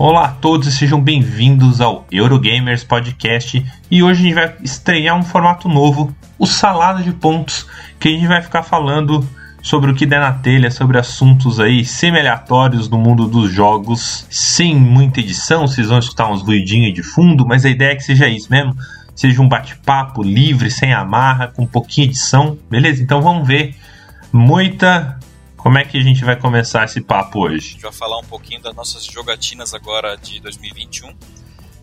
Olá a todos e sejam bem-vindos ao Eurogamers Podcast. E hoje a gente vai estrear um formato novo, o Salada de Pontos, que a gente vai ficar falando sobre o que der na telha, sobre assuntos aí semi-aleatórios no mundo dos jogos, sem muita edição, vocês vão escutar uns ruidinhos de fundo, mas a ideia é que seja isso mesmo, seja um bate-papo livre, sem amarra, com pouquinho de edição, beleza? Então vamos ver. Muita como é que a gente vai começar esse papo hoje? A gente vai falar um pouquinho das nossas jogatinas agora de 2021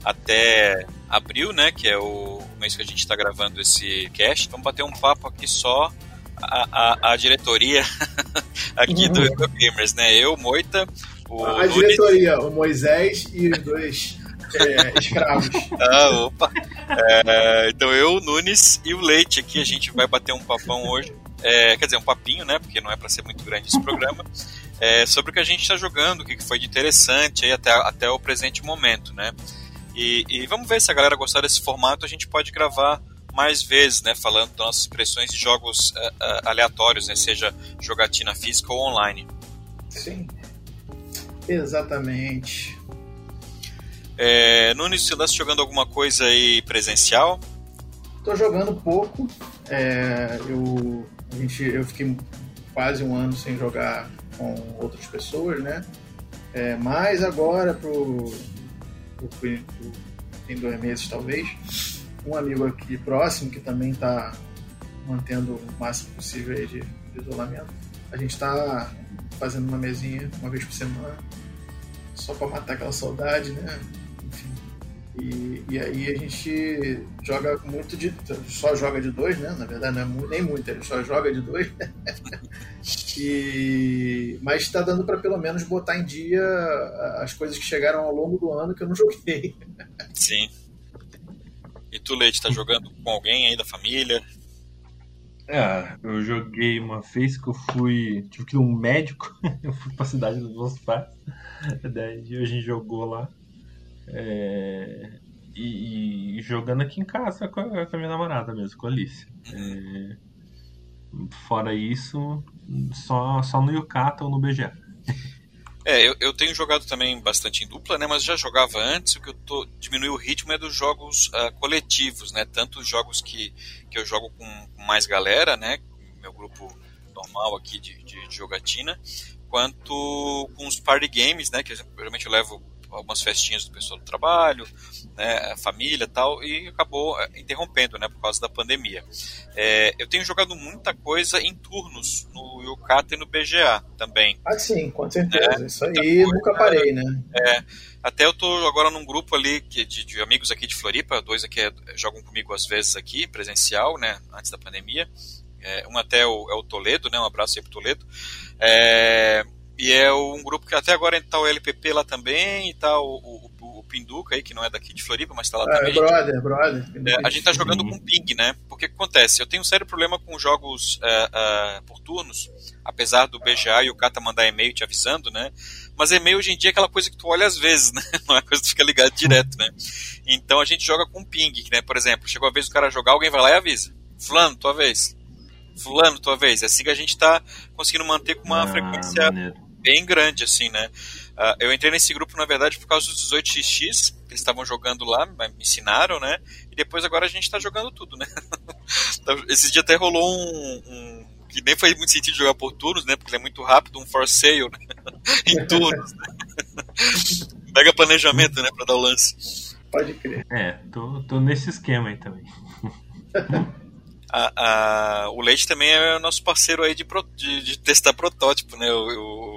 até abril, né, que é o mês que a gente está gravando esse cast. Vamos bater um papo aqui só a, a, a diretoria aqui uhum. do Eurogamers, né? Eu, Moita, o A Nunes... diretoria, o Moisés e os dois é, escravos. Ah, opa! É, então eu, o Nunes e o Leite aqui, a gente vai bater um papão hoje é, quer dizer, um papinho, né? Porque não é para ser muito grande esse programa, é, sobre o que a gente está jogando, o que foi de interessante aí até, até o presente momento, né? E, e, vamos ver se a galera gostar desse formato, a gente pode gravar mais vezes, né? Falando das nossas impressões de jogos uh, uh, aleatórios, né? Seja jogatina física ou online. Sim, exatamente. É, Nunes, você está jogando alguma coisa aí presencial? Tô jogando pouco. É, eu a gente, eu fiquei quase um ano sem jogar com outras pessoas, né? É, mas agora, pro, pro, pro, tem dois meses talvez, um amigo aqui próximo que também está mantendo o máximo possível de, de isolamento, a gente está fazendo uma mesinha uma vez por semana, só para matar aquela saudade, né? E, e aí a gente joga muito de. só joga de dois, né? Na verdade, não é muito, nem muito, ele só joga de dois. e, mas está dando para pelo menos botar em dia as coisas que chegaram ao longo do ano que eu não joguei. Sim. E tu, Leite, tá jogando com alguém aí da família? É, eu joguei uma vez que eu fui. Tive que ir um médico. eu fui pra cidade dos meus pais. Daí a gente jogou lá. É, e, e, jogando aqui em casa com a, com a, minha namorada mesmo, com a Alice. É, fora isso, só, só no Yukata ou no BGA. É, eu, eu tenho jogado também bastante em dupla, né? Mas já jogava antes. O que eu tô diminuiu o ritmo é dos jogos uh, coletivos, né? Tanto os jogos que, que eu jogo com, com mais galera, né? Meu grupo normal aqui de, de, de jogatina, quanto com os party games, né? Que geralmente eu levo algumas festinhas do pessoal do trabalho, né, a família tal, e acabou é, interrompendo, né, por causa da pandemia. É, eu tenho jogado muita coisa em turnos no Yukata e no BGA também. Ah, sim, com certeza. É, Isso aí coisa, nunca parei, né? É, até eu tô agora num grupo ali de, de amigos aqui de Floripa, dois aqui é, jogam comigo às vezes aqui, presencial, né, antes da pandemia. É, um até é o, é o Toledo, né, um abraço aí pro Toledo. É, e é um grupo que até agora está o LPP lá também, e tá o, o, o, Pinduca aí, que não é daqui de Floripa, mas está lá é, também. Brother, brother. É, a gente está jogando com ping, né? Porque o que acontece? Eu tenho um sério problema com jogos é, é, por turnos, apesar do BGA e o Kata mandar e-mail te avisando, né? Mas e-mail hoje em dia é aquela coisa que tu olha às vezes, né? Não é coisa que tu fica ligado direto, né? Então a gente joga com ping, né? Por exemplo, chegou a vez do cara jogar, alguém vai lá e avisa. Fulano, tua vez. Fulano, tua vez. É assim que a gente está conseguindo manter com uma ah, frequência maneiro bem grande, assim, né? Uh, eu entrei nesse grupo, na verdade, por causa dos 18x, que eles estavam jogando lá, me ensinaram, né? E depois agora a gente tá jogando tudo, né? Então, esse dia até rolou um, um, que nem faz muito sentido jogar por turnos, né? Porque ele é muito rápido, um for sale, né? em turnos. Né? Mega planejamento, né? Pra dar o lance. Pode crer. É, tô, tô nesse esquema aí também. A, a, o Leite também é nosso parceiro aí de, de, de testar protótipo, né? O, o,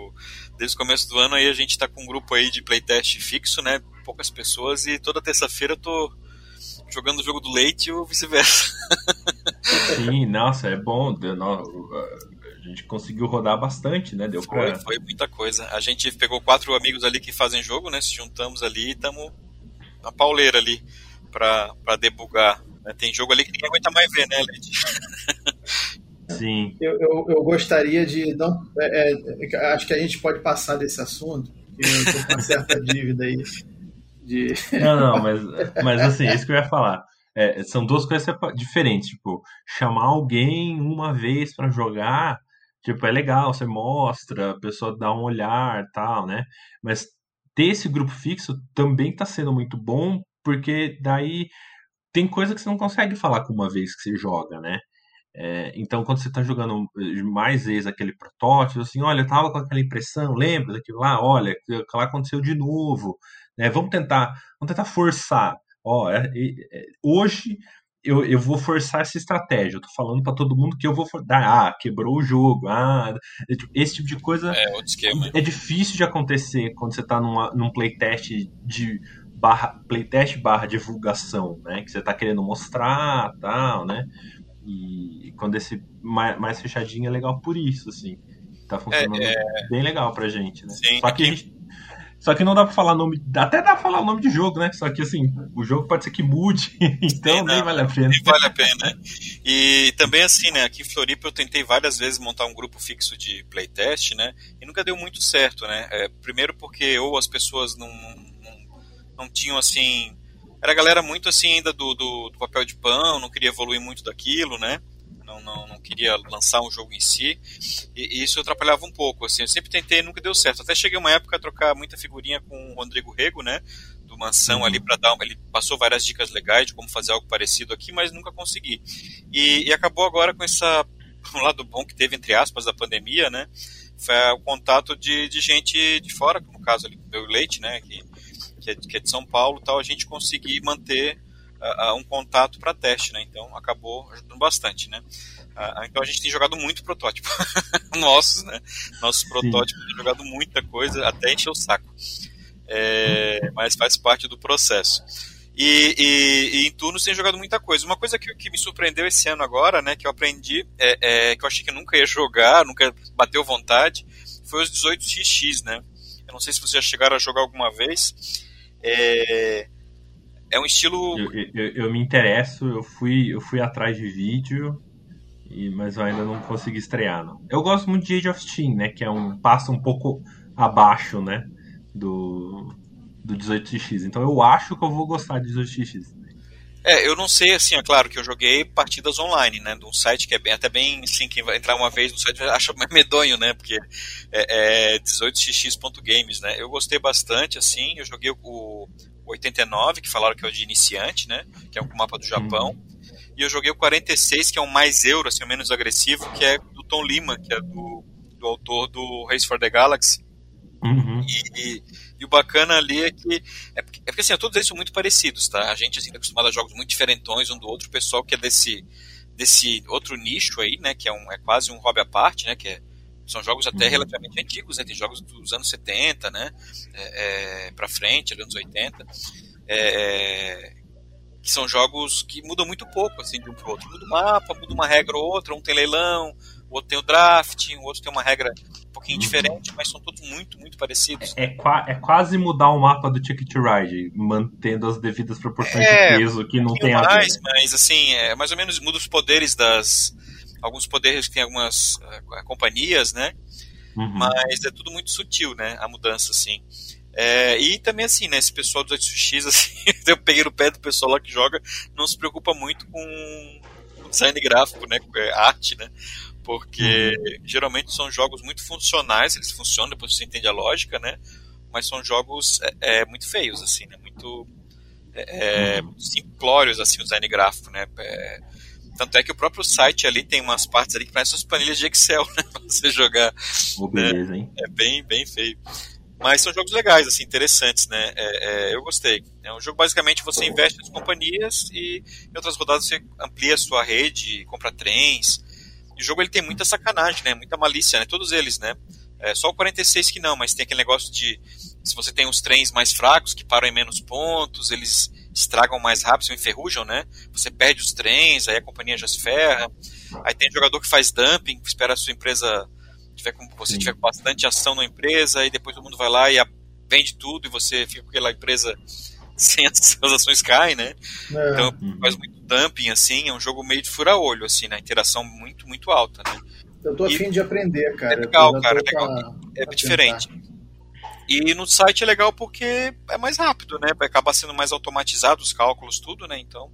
desde o começo do ano aí a gente está com um grupo aí de playtest fixo, né? Poucas pessoas e toda terça-feira eu tô jogando o jogo do Leite ou vice-versa. Sim, nossa, é bom. A gente conseguiu rodar bastante, né? Deu foi, pra... foi muita coisa. A gente pegou quatro amigos ali que fazem jogo, né? Se juntamos ali e estamos na pauleira ali para debugar né? Tem jogo ali que ninguém aguenta mais ver, né, Led? Sim. Eu, eu, eu, gostaria de. Não, é, é, acho que a gente pode passar desse assunto, que eu tô com uma certa dívida aí. De... Não, não, mas, mas assim, é isso que eu ia falar. É, são duas coisas diferentes. Tipo, chamar alguém uma vez para jogar, tipo, é legal, você mostra, a pessoa dá um olhar tal, né? Mas ter esse grupo fixo também está sendo muito bom, porque daí tem coisa que você não consegue falar com uma vez que você joga, né? É, então, quando você está jogando mais vezes aquele protótipo, assim, olha, eu tava com aquela impressão, lembra daquilo lá? Olha, aquilo lá aconteceu de novo. Né? Vamos tentar, vamos tentar forçar. Ó, é, é, hoje eu, eu vou forçar essa estratégia. Eu tô falando para todo mundo que eu vou dar. Ah, quebrou o jogo. Ah, esse tipo de coisa é, é difícil de acontecer quando você tá numa, num playtest de barra, playtest barra divulgação, né? Que você tá querendo mostrar, tal, né? E quando esse mais, mais fechadinho é legal por isso, assim. Tá funcionando é, é... bem legal pra gente, né? Sim, Só que gente só que não dá pra falar nome. Até dá pra falar o nome de jogo, né? Só que assim, o jogo pode ser que mude, então nem vale a pena. Nem vale a pena. E também assim, né? Aqui em Floripa eu tentei várias vezes montar um grupo fixo de playtest, né? E nunca deu muito certo, né? É, primeiro porque ou as pessoas não, não, não tinham assim. Era galera muito assim ainda do, do, do papel de pão, não queria evoluir muito daquilo, né? não, não, não queria lançar um jogo em si, e, e, isso atrapalhava um pouco, assim, eu sempre tentei, nunca deu certo, até cheguei uma época a trocar muita figurinha com o Rodrigo Rego, né, do Mansão uhum. ali para dar, ele passou várias dicas legais de como fazer algo parecido aqui, mas nunca consegui, e, e acabou agora com essa, um lado bom que teve, entre aspas, da pandemia, né, foi o contato de, de gente de fora, no caso ali, meu Leite, né, que, que é, que é de São Paulo tal, a gente conseguir manter uh, um contato para teste, né? Então acabou ajudando bastante, né? Uh, então a gente tem jogado muito protótipo. Nossos, né? Nossos protótipos têm jogado muita coisa, até encher o saco. É, mas faz parte do processo. E, e, e, em turnos tem jogado muita coisa. Uma coisa que, que, me surpreendeu esse ano agora, né, que eu aprendi, é, é, que eu achei que nunca ia jogar, nunca bateu vontade, foi os 18xx, né? Eu não sei se vocês já chegaram a jogar alguma vez. É, é um estilo. Eu, eu, eu, me interesso, eu fui, eu fui atrás de vídeo, e, mas eu ainda não consegui estrear. Não. Eu gosto muito de Age of Steam, né? Que é um passo um pouco abaixo, né? Do, do 18x. Então eu acho que eu vou gostar de 18x. É, eu não sei, assim, é claro que eu joguei partidas online, né, de um site que é bem, até bem, assim, quem vai entrar uma vez no site acha medonho, né, porque é, é 18xx.games, né, eu gostei bastante, assim, eu joguei o, 89, que falaram que é o de iniciante, né? Que é um mapa do Japão. Uhum. E eu joguei o 46, que é um mais euro, assim, o menos agressivo, que é do Tom Lima, que é do, do autor do Race for the Galaxy. Uhum. E, e, e, o bacana ali é que. É porque, é porque assim, todos eles são muito parecidos, tá? A gente assim, tá acostumado a jogos muito diferentões um do outro. O pessoal que é desse, desse outro nicho aí, né? Que é, um, é quase um hobby à parte, né? Que é são jogos até uhum. relativamente antigos, né? Tem jogos dos anos 70, né? É, é, pra frente, anos 80. É, que são jogos que mudam muito pouco, assim, de um pro outro. Muda o mapa, muda uma regra ou outra, um tem leilão, o outro tem o draft, o outro tem uma regra um pouquinho uhum. diferente, mas são todos muito, muito parecidos. É, é, é, quase mudar o mapa do Ticket to Ride, mantendo as devidas proporções é, de peso que não tem a ver. Mas, assim, é, mais ou menos muda os poderes das, alguns poderes que tem algumas uh, companhias, né? Uhum. Mas é tudo muito sutil, né? A mudança, assim. É, e também assim, né, esse pessoal do 8x, assim, eu peguei no pé do pessoal lá que joga, não se preocupa muito com design gráfico, né, com arte, né, porque uhum. geralmente são jogos muito funcionais, eles funcionam, depois você entende a lógica, né, mas são jogos é, é muito feios, assim, né, muito é, uhum. simplórios, assim, o design gráfico, né, é, tanto é que o próprio site ali tem umas partes ali que parecem as planilhas de Excel, né? Pra você jogar. Oh, beleza, né? É bem, bem feio. Mas são jogos legais, assim, interessantes, né? É, é, eu gostei. É um jogo basicamente você investe nas companhias e em outras rodadas você amplia a sua rede, compra trens. E o jogo ele tem muita sacanagem, né? Muita malícia, né? Todos eles, né? É, só o 46 que não, mas tem aquele negócio de se você tem os trens mais fracos que param em menos pontos, eles estragam mais rápido, se enferrujam, né? Você perde os trens, aí a companhia já se ferra. Aí tem jogador que faz dumping, espera a sua empresa tiver com você Sim. tiver bastante ação na empresa e depois todo mundo vai lá e vende tudo e você fica com aquela empresa sem as suas ações caem, né? É. Então uhum. faz muito dumping assim, é um jogo meio de fura-olho assim, né? Interação muito muito alta, né? Eu tô afim de aprender, cara. É legal, cara, é legal. é diferente. E no site é legal porque é mais rápido, né? Acaba sendo mais automatizado os cálculos, tudo, né? Então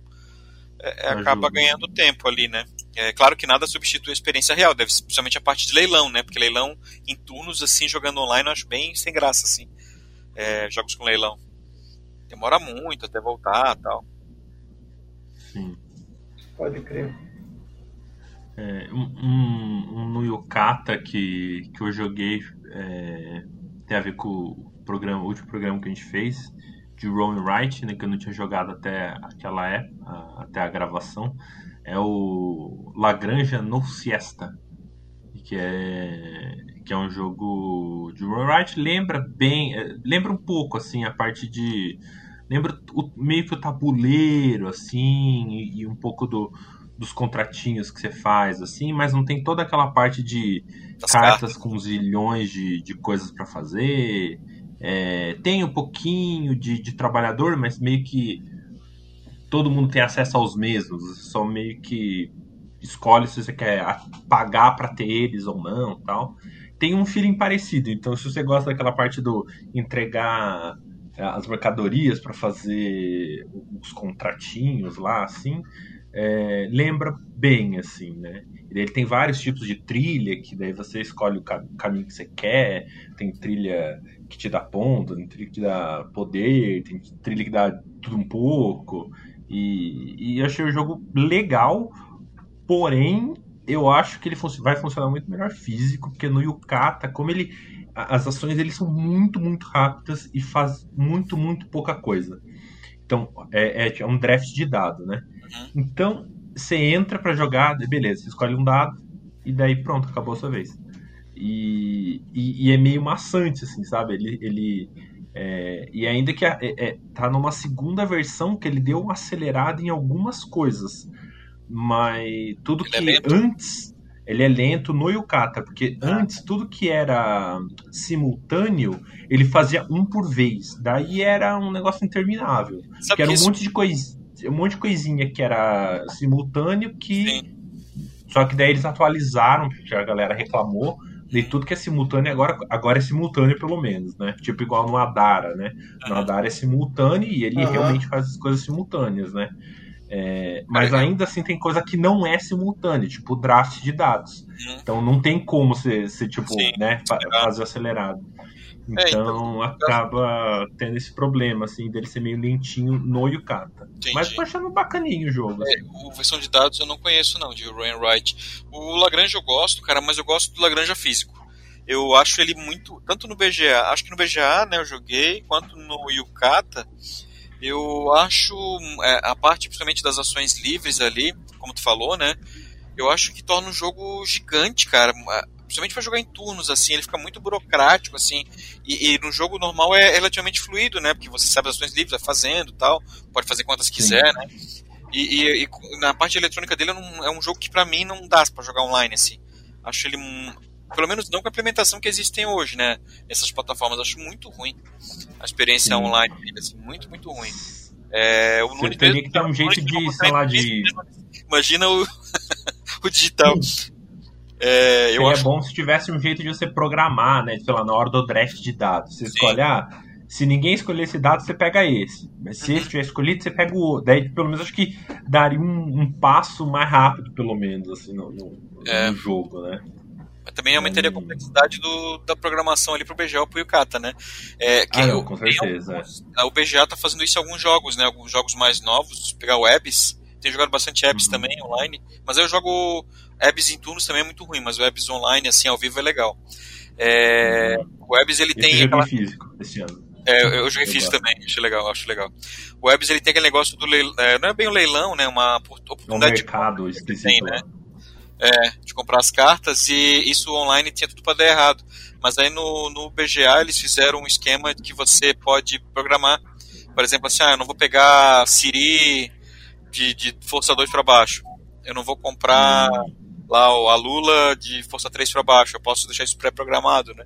é, é acaba ganhando tempo ali, né? É claro que nada substitui a experiência real, deve principalmente a parte de leilão, né? Porque leilão em turnos, assim, jogando online, eu acho bem sem graça, assim. é, jogos com leilão. Demora muito até voltar tal. Sim. Pode crer. É, um, um, um no Yukata que, que eu joguei é, tem a ver com o, programa, o último programa que a gente fez de Rowan Wright, né, que eu não tinha jogado até aquela época, até a gravação, é o Lagranja no Siesta, que é que é um jogo de Wright, lembra bem, é, lembra um pouco assim a parte de lembra o, meio que o tabuleiro assim e, e um pouco do dos contratinhos que você faz, assim, mas não tem toda aquela parte de cartas, cartas, com zilhões de, de coisas para fazer. É, tem um pouquinho de, de trabalhador, mas meio que todo mundo tem acesso aos mesmos, só meio que escolhe se você quer pagar para ter eles ou não, tal. Tem um feeling parecido, então se você gosta daquela parte do entregar é, as mercadorias para fazer os contratinhos lá, assim, é, lembra bem, assim, né? Ele tem vários tipos de trilha, que daí você escolhe o caminho que você quer, tem trilha que te dá ponto, tem trilha que dá poder, tem trilha que dá tudo um pouco, e, e achei o jogo legal, porém, eu acho que ele vai funcionar muito melhor físico, porque no Yukata, como ele... As ações dele são muito, muito rápidas e faz muito, muito pouca coisa. Então, é, é, é um draft de dado, né? Uhum. Então, você entra para jogar, beleza, você escolhe um dado e daí pronto, acabou a sua vez. E, e, e é meio maçante, assim, sabe? Ele, ele é, e ainda que é, é, tá numa segunda versão que ele deu uma acelerada em algumas coisas, mas tudo ele é que antes ele é lento no Yukata, porque antes tudo que era simultâneo, ele fazia um por vez. Daí era um negócio interminável. Sabe que era um isso... monte de coisa, um monte de coisinha que era simultâneo que Sim. só que daí eles atualizaram, porque a galera reclamou. De tudo que é simultâneo agora, agora é simultâneo pelo menos, né? Tipo igual no Adara, né? No Adara é simultâneo e ele uhum. realmente faz as coisas simultâneas, né? É, mas é. ainda assim tem coisa que não é simultânea, tipo draft de dados. Uhum. Então não tem como você, tipo, Sim, né, fazer acelerado. Então, é, então, acaba tendo esse problema, assim, dele ser meio lentinho no Yukata. Entendi. Mas tô achando bacaninho o jogo. É, assim. o versão de dados eu não conheço, não, de Ryan Wright. O Lagrange eu gosto, cara, mas eu gosto do Lagrange físico. Eu acho ele muito. Tanto no BGA, acho que no BGA, né, eu joguei, quanto no Yukata eu acho é, a parte principalmente das ações livres ali, como tu falou, né? Eu acho que torna o jogo gigante, cara. Principalmente para jogar em turnos, assim, ele fica muito burocrático, assim. E, e, no jogo normal é relativamente fluido, né? Porque você sabe as ações livres, vai fazendo tal, pode fazer quantas quiser, Sim. né? E, e, e, na parte eletrônica dele é um, é um jogo que para mim não dá para jogar online, assim. Acho ele pelo menos não com a implementação que existem hoje, né? Essas plataformas, acho muito ruim a experiência Sim. online assim, muito, muito ruim. É, o Você teria que dar um jeito de, sei lá, de... Imagina o, o digital. É, Seria acho... bom se tivesse um jeito de você programar, né? Sei lá, na hora do draft de dados. Você Sim. escolhe, ah, se ninguém escolher esse dado, você pega esse. Mas se uhum. esse tiver escolhido, você pega o outro. Daí, pelo menos, acho que daria um, um passo mais rápido, pelo menos, assim, no, no, é. no jogo, né? Também aumentaria a hum. complexidade do, da programação ali pro BGA ou pro Yukata, né? É, ah, não, com certeza. Alguns, o BGA tá fazendo isso em alguns jogos, né? Alguns jogos mais novos, pegar o Ebs, tem jogado bastante Ebs uhum. também, online, mas eu jogo Ebs em turnos também é muito ruim, mas o online, assim, ao vivo é legal. É, uhum. O Ebs ele tem... Eu aquela... físico esse ano. É, eu, joguei físico também, acho legal, acho legal. O Ebs ele tem aquele negócio do leilão, é, não é bem um leilão, né? Uma oportunidade é um mercado de esquisito, tem, né? É, de comprar as cartas e isso online tinha tudo para dar errado. Mas aí no, no BGA eles fizeram um esquema que você pode programar. Por exemplo, assim, ah, eu não vou pegar Siri de, de força 2 para baixo. Eu não vou comprar lá a Lula de força 3 para baixo. Eu posso deixar isso pré-programado, né?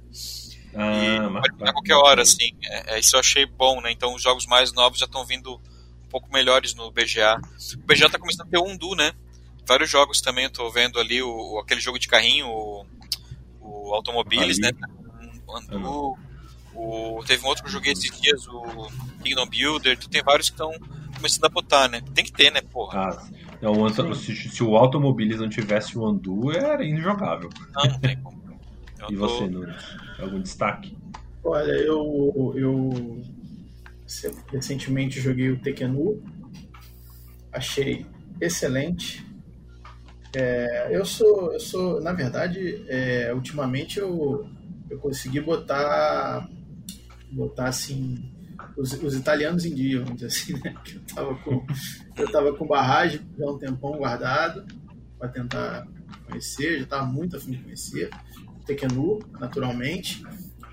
Ah, pode pegar qualquer hora, assim. É, é, isso eu achei bom, né? Então os jogos mais novos já estão vindo um pouco melhores no BGA. O BGA está começando a ter um undo, né? Vários jogos também, eu tô vendo ali o, aquele jogo de carrinho, o, o Automobiles, né? Andu, o, teve um outro que eu joguei esses dias, o Kingdom Builder, tu tem vários que estão começando a botar, né? Tem que ter, né, porra? Ah, não, se, se, o Automobiles não tivesse o Andu, era injogável. Não, não tem como. e tô... você, Nunes? Algum destaque? Olha, eu, eu recentemente joguei o Tekenu, achei excelente. É, eu sou, eu sou, na verdade, é, ultimamente eu, eu consegui botar, botar assim, os, os, italianos em dia, vamos dizer assim, né? Que eu tava com, eu tava com barragem já um tempão guardado para tentar conhecer, já estava muito afim de conhecer. Tekenu, naturalmente.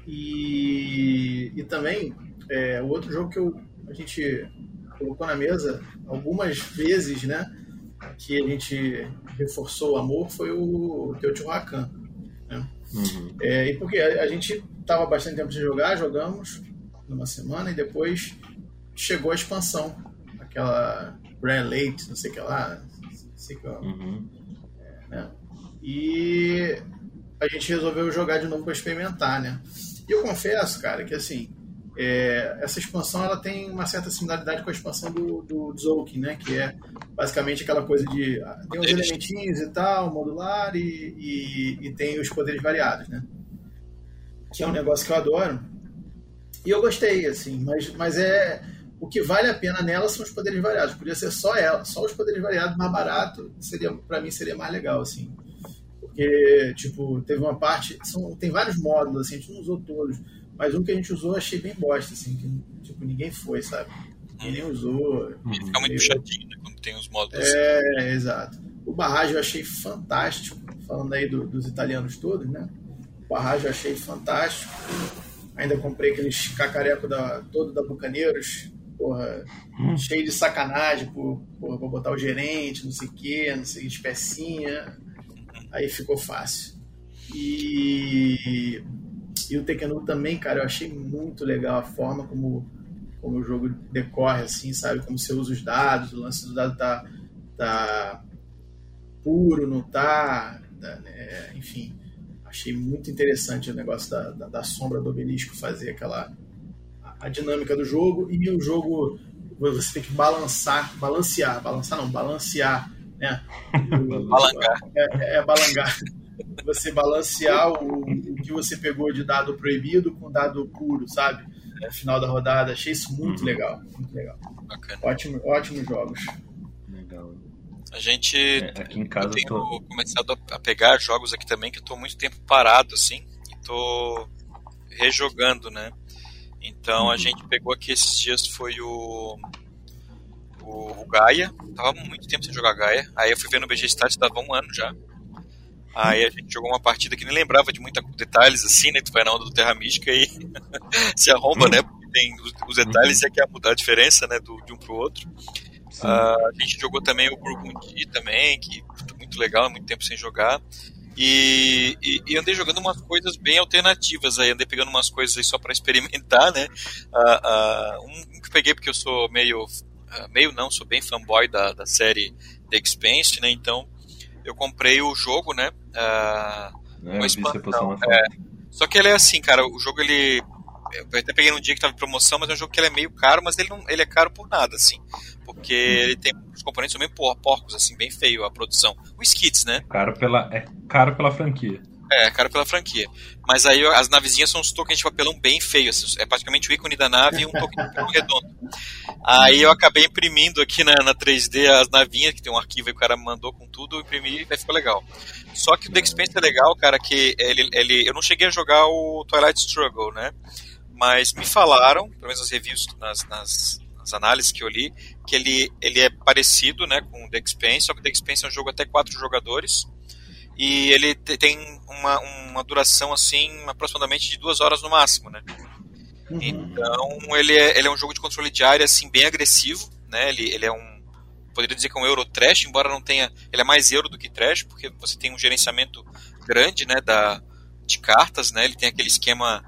E, e também, é, o outro jogo que eu, a gente colocou na mesa algumas vezes, né? Que a gente reforçou o amor foi o Teotihuacan. Né? Uhum. É, e porque a, a gente estava bastante tempo de jogar, jogamos numa semana e depois chegou a expansão, aquela Grand Late, não sei o que lá, não sei que, uhum. é, né? E a gente resolveu jogar de novo para experimentar, né? E eu confesso, cara, que assim, é, essa expansão ela tem uma certa similaridade com a expansão do, do Zolkin, né? Que é basicamente aquela coisa de ah, tem uns elementinhos e tal, modular e, e, e, tem os poderes variados, né? Que é um negócio que eu adoro. E eu gostei, assim, mas, mas é o que vale a pena nela são os poderes variados. Podia ser só ela, só os poderes variados mais barato, seria para mim seria mais legal, assim. Porque, tipo, teve uma parte. São, tem vários módulos, assim, a gente não usou todos. Mas um que a gente usou eu achei bem bosta, assim, que tipo, ninguém foi, sabe? Ninguém usou. Fica muito chatinho né, quando tem os módulos. É, assim. exato. O barragem eu achei fantástico, falando aí do, dos italianos todos, né? O barragem eu achei fantástico. Ainda comprei aqueles cacareco da, todo da Bucaneiros, porra, hum. cheio de sacanagem por, porra, pra botar o gerente, não sei o quê, não sei, especinha aí ficou fácil. E, e o Tekken também, cara, eu achei muito legal a forma como, como o jogo decorre, assim, sabe? Como você usa os dados, o lance do dado tá, tá puro, não tá, tá né? enfim. Achei muito interessante o negócio da, da, da sombra do obelisco fazer aquela a, a dinâmica do jogo e o jogo você tem que balançar, balancear, balançar não, balancear né? balangar. É, é, balangar. Você balancear o que você pegou de dado proibido com dado puro, sabe? No final da rodada. Achei isso muito uhum. legal. Muito legal. Bacana. Ótimo, ótimos jogos. Legal. A gente é, aqui em casa eu tenho tô... começado a pegar jogos aqui também que eu tô muito tempo parado assim e tô rejogando, né? Então uhum. a gente pegou aqui esses dias foi o o, o Gaia. Tava muito tempo sem jogar Gaia. Aí eu fui ver no BG Stats, dava um ano já. Aí a gente jogou uma partida que nem lembrava de muitos detalhes, assim, né? Tu vai na onda do Terra Mística e se arromba, né? Porque tem os, os detalhes e é que é mudar a diferença, né? Do, de um pro outro. Uh, a gente jogou também o Burgundy também, que muito legal, muito tempo sem jogar. E, e, e, andei jogando umas coisas bem alternativas aí, andei pegando umas coisas aí só para experimentar, né? Uh, uh, um que peguei porque eu sou meio meio não, sou bem fanboy da, da série The Expanse, né? Então eu comprei o jogo, né? Uh, é, uma expansão. É, só que ele é assim, cara, o jogo ele eu até peguei num dia que tava em promoção, mas é um jogo que ele é meio caro, mas ele não, ele é caro por nada, assim, porque uhum. ele tem os componentes são bem porcos, assim, bem feio a produção. O Skits, né? Caro pela é caro pela franquia. É, cara pela franquia. Mas aí as navezinhas são uns tokens de papelão bem feios. Assim, é praticamente o ícone da nave e um token de papelão redondo. Aí eu acabei imprimindo aqui na, na 3D as navinhas, que tem um arquivo e o cara mandou com tudo, imprimi e ficou legal. Só que o The Expanse é legal, cara, que ele, ele. Eu não cheguei a jogar o Twilight Struggle, né? Mas me falaram, pelo menos as reviews, nas, nas, nas análises que eu li, que ele, ele é parecido né, com o The Expanse, só que o The Expanse é um jogo até quatro jogadores e ele tem uma, uma duração assim aproximadamente de duas horas no máximo, né? Uhum. Então ele é, ele é um jogo de controle de área assim bem agressivo, né? Ele, ele é um poderia dizer que é um euro trash, embora não tenha, ele é mais euro do que trash, porque você tem um gerenciamento grande, né, da de cartas, né? Ele tem aquele esquema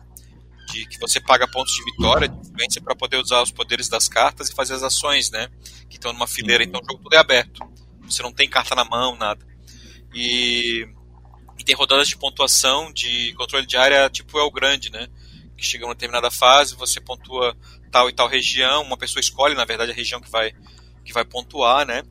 de que você paga pontos de vitória, de influência para poder usar os poderes das cartas e fazer as ações, né? Que estão numa fileira, então o jogo tudo é aberto. Você não tem carta na mão, nada. E, e tem rodadas de pontuação de controle de área tipo é o grande, né? Que chega uma determinada fase, você pontua tal e tal região, uma pessoa escolhe, na verdade, a região que vai, que vai pontuar, né?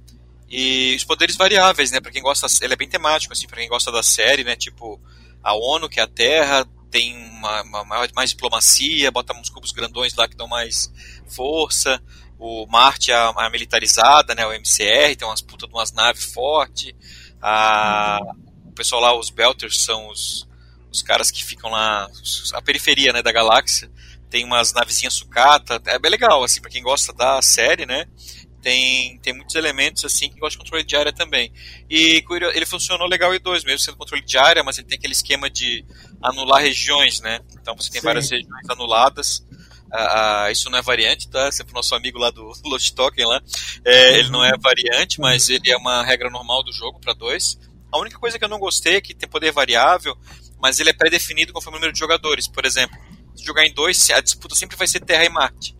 E os poderes variáveis, né? Para quem gosta, ele é bem temático, assim, para quem gosta da série, né? Tipo, a ONU, que é a Terra, tem uma, uma, mais diplomacia, bota uns cubos grandões lá que dão mais força. O Marte é a, a militarizada, né? O MCR, tem umas putas de umas naves fortes. A, o pessoal lá, os Belters, são os, os caras que ficam lá, a periferia né, da galáxia. Tem umas navezinhas sucata. É bem legal, assim, pra quem gosta da série, né? Tem, tem muitos elementos assim que gosta de controle de área também. E ele funcionou legal em dois, mesmo sendo controle de área, mas ele tem aquele esquema de anular regiões, né? Então você tem Sim. várias regiões anuladas. Isso não é variante, tá? Sempre o nosso amigo lá do Lost Token lá. É, ele não é variante, mas ele é uma regra normal do jogo para dois. A única coisa que eu não gostei é que tem poder variável, mas ele é pré-definido conforme o número de jogadores. Por exemplo, se jogar em dois, a disputa sempre vai ser Terra e Marte.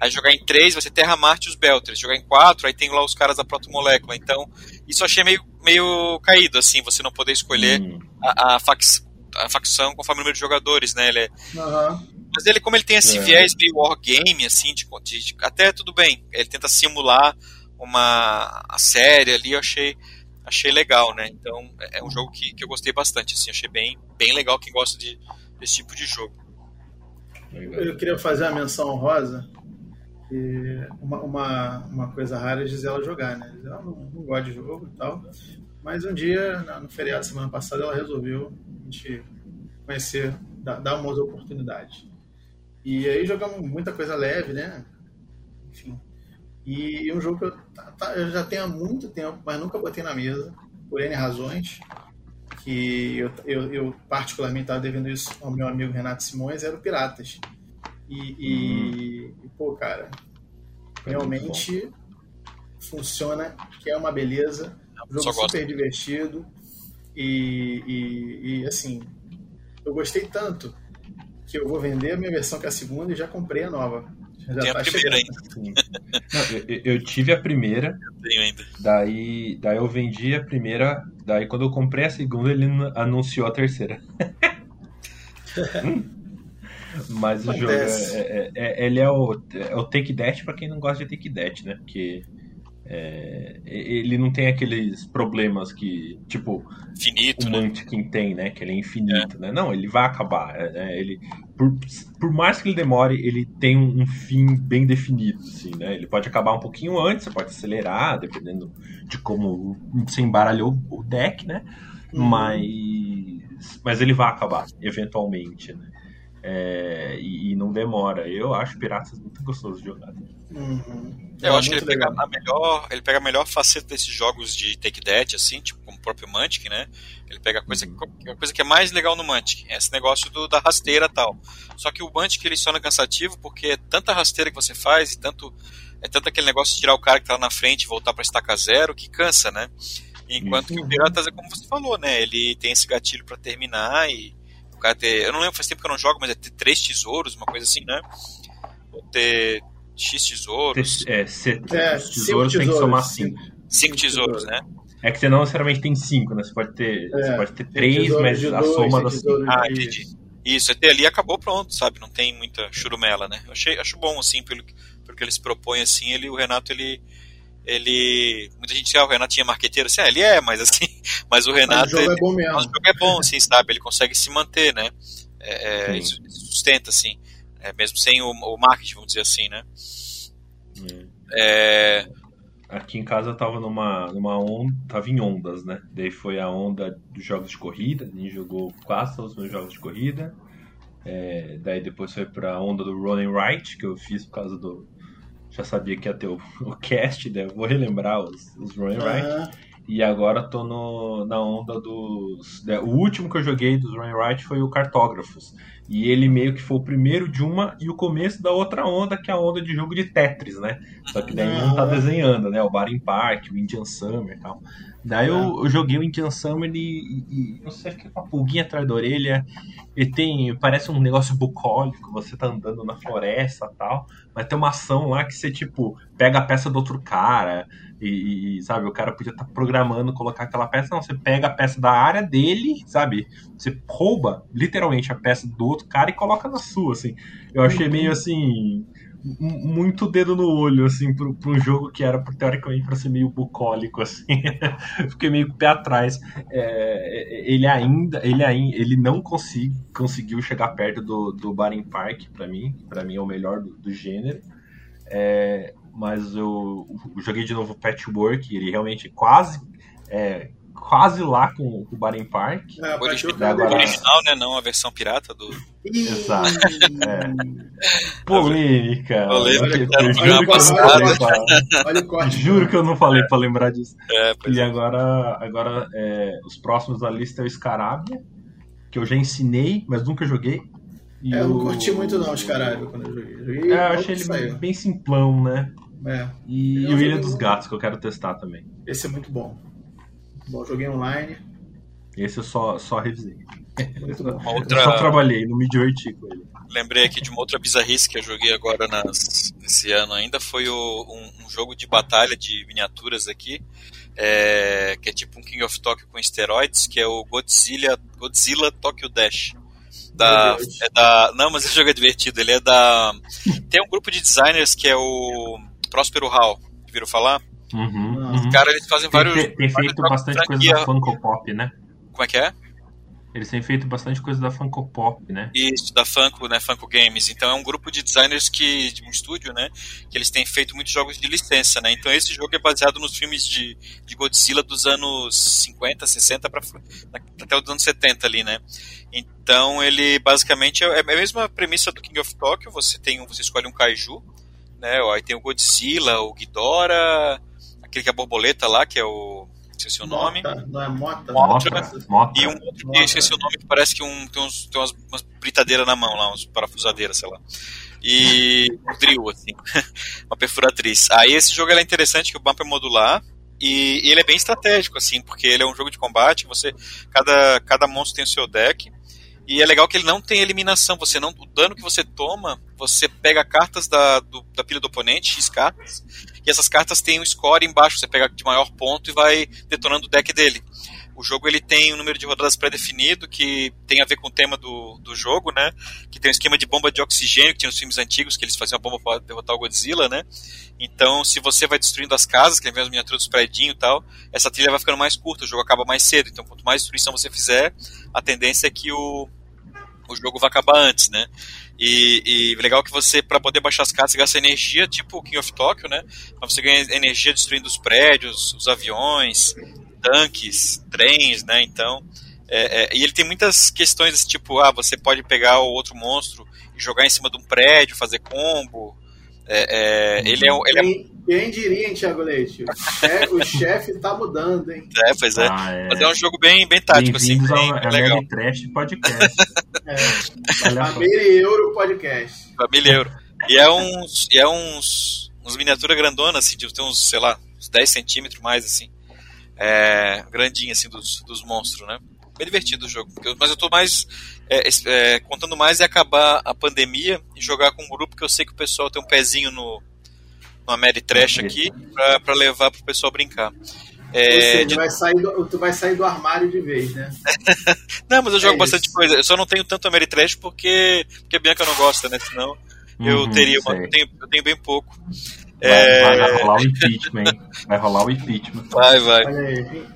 Aí jogar em 3 vai ser Terra, Marte e os Belters. Jogar em 4, aí tem lá os caras da protomolécula. Então, isso eu achei meio, meio caído, assim, você não poder escolher hum. a, a, fac, a, facção conforme o número de jogadores, né? Ele é... uhum. Mas ele, como ele tem esse é. viés meio wargame, assim, de, de, de, até tudo bem. Ele tenta simular uma a série ali, eu achei achei legal, né? Então é, é um jogo que, que eu gostei bastante, assim, achei bem, bem legal quem gosta de, desse tipo de jogo. Eu queria fazer a menção rosa e uma, uma, uma coisa rara é Gisela jogar, né? Ela não, não gosta de jogo e tal. Mas um dia, no feriado semana passada, ela resolveu a gente conhecer, dar, dar umas oportunidades. E aí jogamos muita coisa leve, né? Enfim. E um jogo que eu, tá, tá, eu já tenho há muito tempo, mas nunca botei na mesa, por N razões, que eu, eu, eu particularmente estava devendo isso ao meu amigo Renato Simões, era o Piratas. E, e, hum. e pô, cara, realmente funciona, que é uma beleza. Um jogo super divertido. E, e, e, assim, eu gostei tanto que eu vou vender a minha versão que é a segunda e já comprei a nova. Já Tem tá a primeira ainda. Não, eu, eu, tive a primeira. Eu tenho ainda. Daí, daí eu vendi a primeira. Daí quando eu comprei a segunda, ele anunciou a terceira. hum. Mas o jogo é, é, é, ele é o, é o Take That pra quem não gosta de Take That, né? Porque é, ele não tem aqueles problemas que, tipo, Finito, o Munchkin né? tem, né? Que ele é infinito, é. né? Não, ele vai acabar. É, né? Ele, por, por mais que ele demore, ele tem um, um, fim bem definido, assim, né? Ele pode acabar um pouquinho antes, você pode acelerar, dependendo de como você embaralhou o deck, né? Uhum. Mas, mas ele vai acabar, eventualmente, né? É, e, e, não demora. Eu acho Piratas muito gostoso de jogar. Uhum. Eu é acho que ele pega, a melhor, ele pega a melhor faceta desses jogos de Take That, assim, tipo, como o próprio Mantic, né? Ele pega a coisa, uhum. a coisa que é mais legal no Mantic, é esse negócio do, da rasteira e tal. Só que o Mantic ele só é cansativo porque é tanta rasteira que você faz e tanto é tanto aquele negócio de tirar o cara que tá lá na frente e voltar para estaca zero que cansa, né? Enquanto uhum. que o Piratas é como você falou, né? Ele tem esse gatilho para terminar e o cara ter. Eu não lembro, faz tempo que eu não jogo, mas é ter três tesouros, uma coisa assim, né? Ou ter X tesouros. É, se, é tesouros tem que somar cinco. Cinco tesouros, né? É que você não necessariamente tem cinco, né? Você pode ter, é, você pode ter três, mas a soma das cinco. Ah, entendi. Isso, até ali acabou pronto, sabe? Não tem muita churumela, né? Eu achei, acho bom, assim, pelo, pelo que eles propõem, assim, ele, o Renato, ele, ele. Muita gente diz, ah, o Renato tinha marqueteiro, assim, ah, ele é, mas assim, mas o Renato. Mas o jogo ele, é bom mesmo. o jogo é bom, assim, sabe? Ele consegue se manter, né? É, é sustenta, assim. É, mesmo sem o, o, marketing, vamos dizer assim, né? Hum. É... Aqui em casa eu tava numa, numa onda, tava em ondas, né? Daí foi a onda dos jogos de corrida, a gente jogou quase os meus jogos de corrida. É, daí depois foi pra onda do Running Right, que eu fiz por causa do, já sabia que ia ter o, o cast, né? vou relembrar os, os Running Right. E agora tô no, na onda dos. Né? O último que eu joguei dos Running Right foi o Cartógrafos. E ele meio que foi o primeiro de uma e o começo da outra onda, que é a onda de jogo de Tetris, né? Só que daí não tá desenhando, né? O Barin Park, o Indian Summer e tal. Daí eu, eu, joguei o Indian Summer e, e, não sei, fiquei com uma pulguinha atrás da orelha. E tem, parece um negócio bucólico, você tá andando na floresta e tal. Mas tem uma ação lá que você, tipo, pega a peça do outro cara. E, e, sabe, o cara podia estar tá programando colocar aquela peça, não, você pega a peça da área dele, sabe? Você rouba literalmente a peça do outro cara e coloca na sua, assim. Eu achei meio assim muito dedo no olho, assim, para um jogo que era, teoricamente, para ser meio bucólico, assim. Fiquei meio pé atrás. É, ele ainda, ele ainda, ele não consegui, conseguiu chegar perto do, do Baring Park, para mim. para mim é o melhor do, do gênero. É, mas eu, eu, joguei de novo Patchwork, ele realmente quase é, quase lá com, com o Baring Park. É, o original, agora... original, né? Não a versão pirata do. Exato. É. Polêmica. Polêmica. Olha, Juro que eu não falei pra lembrar disso. É, e é. agora, agora é, os próximos da lista é o Scarabia, que eu já ensinei, mas nunca joguei. E é, eu não curti muito não, Scarabia, quando eu joguei. joguei é, eu achei ele bem, bem simplão, né? É. E, e o Ilha dos Gatos, que eu quero testar também. Esse é muito bom. Bom, joguei online. Esse eu só, só revisei. Outra... Eu só trabalhei, não me diverti com ele. Lembrei aqui de uma outra bizarrice que eu joguei agora nas, esse ano ainda, foi o, um, um, jogo de batalha de miniaturas aqui, é, que é tipo um King of Tokyo com esteroides, que é o Godzilla, Godzilla Tokyo Dash. Da, é da, não, mas esse jogo é divertido, ele é da... Tem um grupo de designers que é o Próspero Hall, viram falar? Uhum, Os caras eles fazem vários. Tem, tem feito bastante coisa da Funko Pop, né? Como é que é? Eles têm feito bastante coisa da Funko Pop, né? Isso, da Funko, né? Funko Games. Então é um grupo de designers que, de um estúdio, né? Que eles têm feito muitos jogos de licença, né? Então esse jogo é baseado nos filmes de, de Godzilla dos anos 50, 60 para até os anos 70 ali, né? Então ele basicamente é, é a mesma premissa do King of Tokyo. Você tem um, você escolhe um kaiju, né? Aí tem o Godzilla, o Ghidorah, aquele que é a borboleta lá, que é o. Esqueci o nome. Não é Mota? Mota. Mota. E um outro que esqueci o nome que parece que um, tem, uns, tem umas, umas britadeiras na mão lá, uns parafusadeiras, sei lá. E um drill, assim. uma perfuratriz. Aí esse jogo é interessante que o mapa é modular. E, e ele é bem estratégico, assim, porque ele é um jogo de combate, você. Cada, cada monstro tem o seu deck. E é legal que ele não tem eliminação. Você não, o dano que você toma, você pega cartas da, do, da pilha do oponente, X cartas, e essas cartas têm um score embaixo. Você pega de maior ponto e vai detonando o deck dele. O jogo ele tem um número de rodadas pré-definido que tem a ver com o tema do, do jogo, né? Que tem um esquema de bomba de oxigênio que tinha nos filmes antigos que eles faziam a bomba para derrotar o Godzilla, né? Então, se você vai destruindo as casas, que vem as miniaturas dos prédios e tal, essa trilha vai ficando mais curta, o jogo acaba mais cedo. Então, quanto mais destruição você fizer, a tendência é que o, o jogo vai acabar antes, né? E, e legal que você, para poder baixar as cartas, você gasta energia, tipo o King of Tokyo, né? Mas você ganha energia destruindo os prédios, os aviões, tanques, trens, né? Então, é, é, e ele tem muitas questões tipo, ah, você pode pegar o outro monstro e jogar em cima de um prédio, fazer combo. É, é ele é, ele é quem diria, hein, Thiago Leite? O chefe tá mudando, hein? É, pois é. Ah, é. Mas é um jogo bem, bem tático, assim. Bem, ao, bem legal. Trash Podcast. é. Família Euro Podcast. Família Euro. E é uns. E é uns. Uns miniatura grandona, assim, de tem uns, sei lá, uns 10 centímetros mais, assim. É, grandinho, assim, dos, dos monstros, né? Bem divertido o jogo. Mas eu tô mais. É, é, contando mais é acabar a pandemia e jogar com um grupo que eu sei que o pessoal tem um pezinho no, uma Mary Trash aqui pra, pra levar pro pessoal brincar. É, de... vai sair do, tu vai sair do armário de vez, né? não, mas eu jogo é bastante isso. coisa. Eu só não tenho tanto Mary Trash porque, porque a Bianca não gosta, né? Senão eu uhum, teria uma, eu tenho, eu tenho bem pouco. Vai, é... vai, rolar o impeachment, hein? Vai rolar o impeachment. Vai, vai. Olha aí,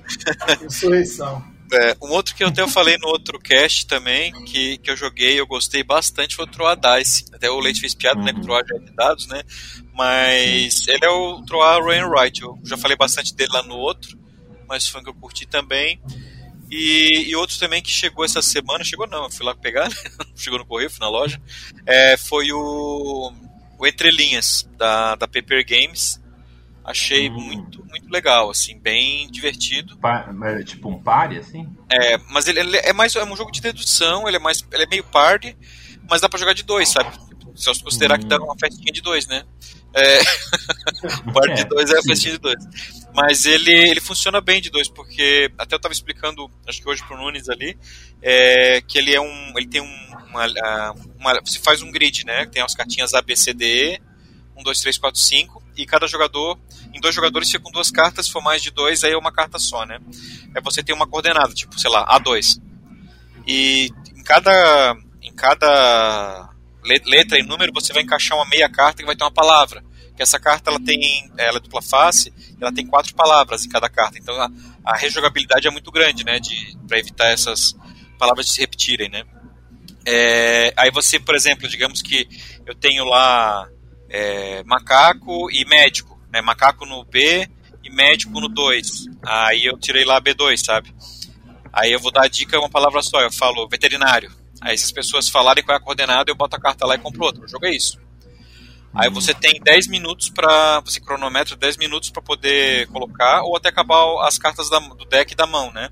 insurreição. É, um outro que eu até falei no outro cast também, que, que eu joguei eu gostei bastante, foi o Troa Dice. Até o Leite fez piada, uhum. né? Com o Troa já é de dados, né? Mas ele é o Troa Ryan Wright. Eu já falei bastante dele lá no outro, mas foi um que eu curti também. E, e outro também que chegou essa semana, chegou não, eu fui lá pegar, né? chegou no correio, fui na loja, é, foi o, o Entre Linhas, da, da Paper Games. Achei hum. muito, muito legal, assim, bem divertido. Pa é tipo um party, assim? É, mas ele, ele, é mais é um jogo de dedução, ele é mais ele é meio party, mas dá pra jogar de dois, sabe? Se você considerar hum. que dá uma festinha de dois, né? É... party de dois é a festinha de dois. Mas ele, ele funciona bem de dois, porque até eu tava explicando, acho que hoje pro Nunes ali, é, que ele é um. ele tem um. Uma, uma, você faz um grid, né? Tem as cartinhas A, B, C, D, E, 1, 2, 3, 4, 5, e cada jogador em dois jogadores fica com duas cartas, se for mais de dois, aí é uma carta só, né? É você tem uma coordenada, tipo, sei lá, A2. E em cada. Em cada letra e número, você vai encaixar uma meia carta que vai ter uma palavra. Que essa carta ela tem, ela é dupla face, ela tem quatro palavras em cada carta. Então a, a rejogabilidade é muito grande, né, de para evitar essas palavras de se repetirem, né. É, aí você, por exemplo, digamos que eu tenho lá é, macaco e médico, né, macaco no B e médico no 2. Aí eu tirei lá B2, sabe? Aí eu vou dar a dica uma palavra só, eu falo veterinário. Aí se as pessoas falarem qual é a coordenada, eu boto a carta lá e compro outra. O jogo é isso. Aí você tem 10 minutos para você cronometra 10 minutos para poder colocar ou até acabar as cartas da, do deck da mão, né?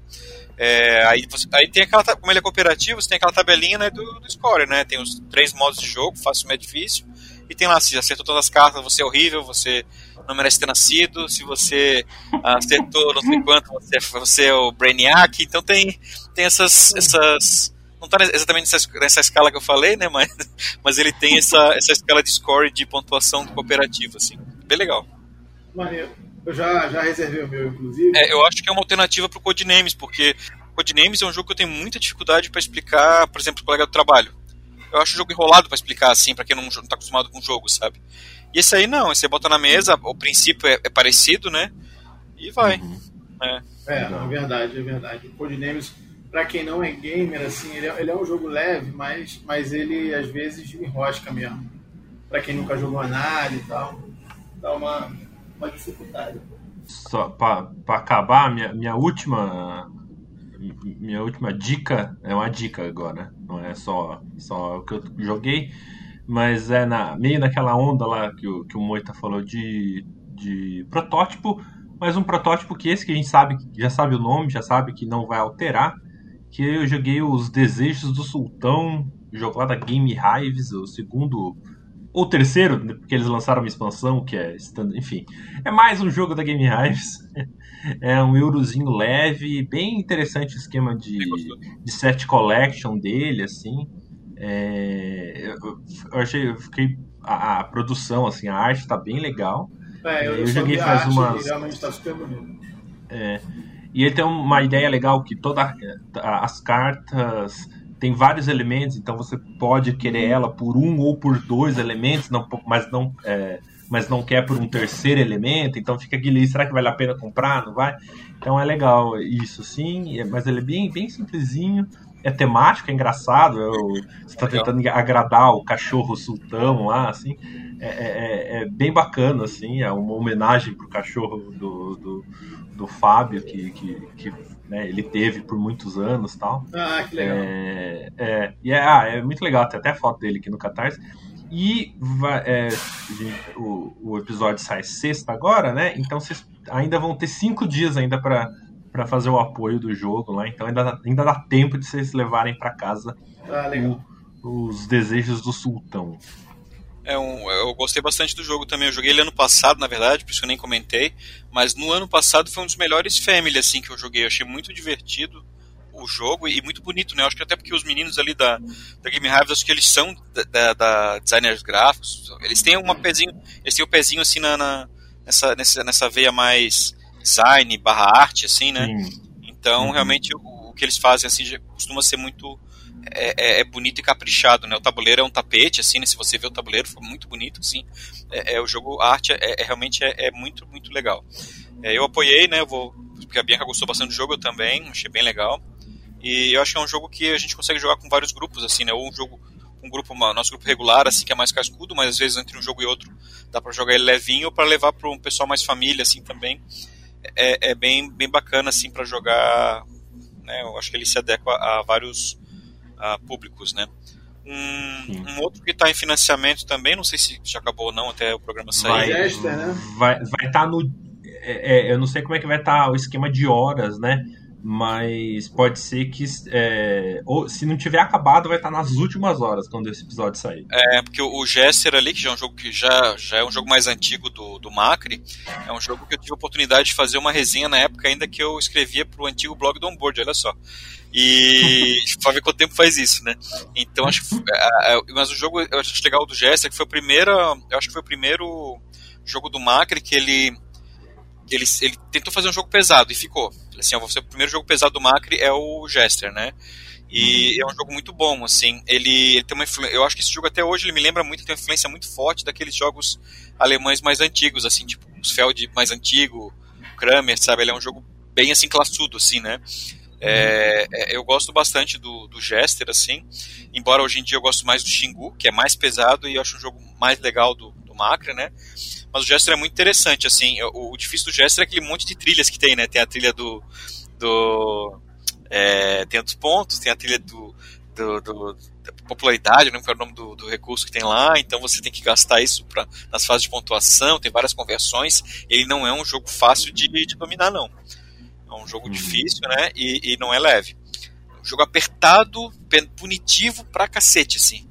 É, aí, você, aí tem aquela, como ele é cooperativo, você tem aquela tabelinha né, do, do score, né? Tem os três modos de jogo, fácil, médio, difícil. E tem lá, se acertou todas as cartas, você é horrível, você não merece ter nascido, se você acertou não sei quanto, você, você é o Brainiac. Então tem, tem essas, essas não está exatamente nessa, nessa, escala que eu falei, né? Mas, mas ele tem essa, essa escala de score de pontuação cooperativa, assim. Bem legal. Maneiro. Eu já, já reservei o meu, inclusive. É, eu acho que é uma alternativa para o Codenames, porque Codenames é um jogo que eu tenho muita dificuldade para explicar, por exemplo, o colega do trabalho. Eu acho o jogo enrolado para explicar, assim, para quem não, não tá acostumado com o jogo, sabe? E esse aí não, você bota na mesa, o princípio é, é parecido, né? E vai. Uhum. É. é, é verdade, é verdade. O Codenames para quem não é gamer, assim, ele é, ele é, um jogo leve, mas, mas ele às vezes enrosca mesmo. Para quem nunca jogou análise e tal, dá uma, uma dificuldade. Só para acabar, minha, minha última minha última dica é uma dica agora, não é só, só o que eu joguei, mas é na, meio naquela onda lá que o, que o Moita falou de, de protótipo, mas um protótipo que esse que a gente sabe, já sabe o nome, já sabe que não vai alterar, que eu joguei os Desejos do Sultão, jogo lá da Game Hives, o segundo ou terceiro, né, porque eles lançaram uma expansão que é, enfim, é mais um jogo da Game Hives. É um eurozinho leve, bem interessante o esquema de, de set collection dele, assim. É, eu achei, eu fiquei a, a, produção, assim, a arte tá bem legal. É, eu, eu joguei faz umas. Realmente tá super bonito. É, e ele tem uma ideia legal que todas as cartas tem vários elementos, então você pode querer ela por um ou por dois elementos, não, mas não é, mas não quer por um terceiro elemento, então fica aquele, será que vale a pena comprar? Não vai? Então é legal isso, sim, mas ele é bem, bem simplesinho, é temático, é engraçado, eu, você está tentando agradar o cachorro sultão lá, assim, é, é, é, é, bem bacana, assim, é uma homenagem pro cachorro do, do do Fábio, que, que, que né, ele teve por muitos anos tal. Ah, que legal. É, é, e é, ah, é muito legal, tem até foto dele aqui no Catarse. E vai, é, o, o episódio sai sexta agora, né? Então vocês ainda vão ter cinco dias ainda para para fazer o apoio do jogo lá, então ainda, ainda dá tempo de vocês levarem para casa ah, o, os desejos do sultão. É um, eu gostei bastante do jogo também. Eu joguei ele ano passado, na verdade, por isso que eu nem comentei. Mas no ano passado foi um dos melhores Family assim, que eu joguei. Eu achei muito divertido o jogo e muito bonito, né? Eu acho que até porque os meninos ali da, da Game Hive, acho que eles são da, da, da, designers gráficos. Eles têm uma pezinho, eles têm o um pezinho assim na, na, nessa, nessa, nessa veia mais design barra arte, assim, né? Sim. Então, uhum. realmente, o, o, que eles fazem assim costuma ser muito é, é, é, bonito e caprichado, né? O tabuleiro é um tapete, assim, né? Se você vê o tabuleiro, foi muito bonito, assim. É, é o jogo, a arte é, é realmente é, é, muito, muito legal. É, eu apoiei, né? Eu vou, porque a Bianca gostou bastante do jogo, eu também, achei bem legal. E eu acho que é um jogo que a gente consegue jogar com vários grupos, assim, né? Ou um jogo um grupo, nosso grupo regular, assim, que é mais cascudo, mas às vezes entre um jogo e outro dá para jogar ele levinho para levar para um pessoal mais família, assim, também. É, é bem, bem bacana, assim, para jogar, né? Eu acho que ele se adequa a vários uh, públicos, né? Um, um, outro que está em financiamento também, não sei se já acabou ou não até o programa sair. Vai estar né? vai, vai tá no. É, é, eu não sei como é que vai estar tá o esquema de horas, né? Mas pode ser que. É, ou, se não tiver acabado, vai estar nas últimas horas quando esse episódio sair. É, porque o, Jester ali, que já é um jogo que já, já é um jogo mais antigo do, do Macri, é um jogo que eu tive a oportunidade de fazer uma resenha na época ainda que eu escrevia para o antigo blog do Onboard, olha só. E pra ver quanto tempo faz isso, né? Então acho que. É, é, mas o jogo, eu acho legal do Jester, que foi o primeiro. Eu acho que foi o primeiro jogo do Macri que ele. Ele, ele tentou fazer um jogo pesado e ficou. Assim, ó, o primeiro jogo pesado do Macri é o Jester, né? E é um jogo muito bom, assim. Ele, ele tem uma Eu acho que esse jogo até hoje ele me lembra muito, tem uma influência muito forte daqueles jogos alemães mais antigos, assim, tipo os Feld mais antigo, Kramer, sabe? Ele é um jogo bem assim classudo, assim, né? É, é, eu gosto bastante do, do Jester, assim, embora hoje em dia eu gosto mais do Xingu, que é mais pesado e eu acho um jogo mais legal do, do Macra, né? Mas o Jester é muito interessante, assim, o, o difícil do Jester é aquele monte de trilhas que tem, né? Tem a trilha do, do é, tem outros pontos, tem a trilha do, do, do da popularidade, não é o nome do, do, recurso que tem lá, então você tem que gastar isso pra, nas fases de pontuação, tem várias conversões, ele não é um jogo fácil de, de dominar, não. É um jogo uhum. difícil, né, e, e, não é leve. Um jogo apertado, punitivo pra cacete, assim.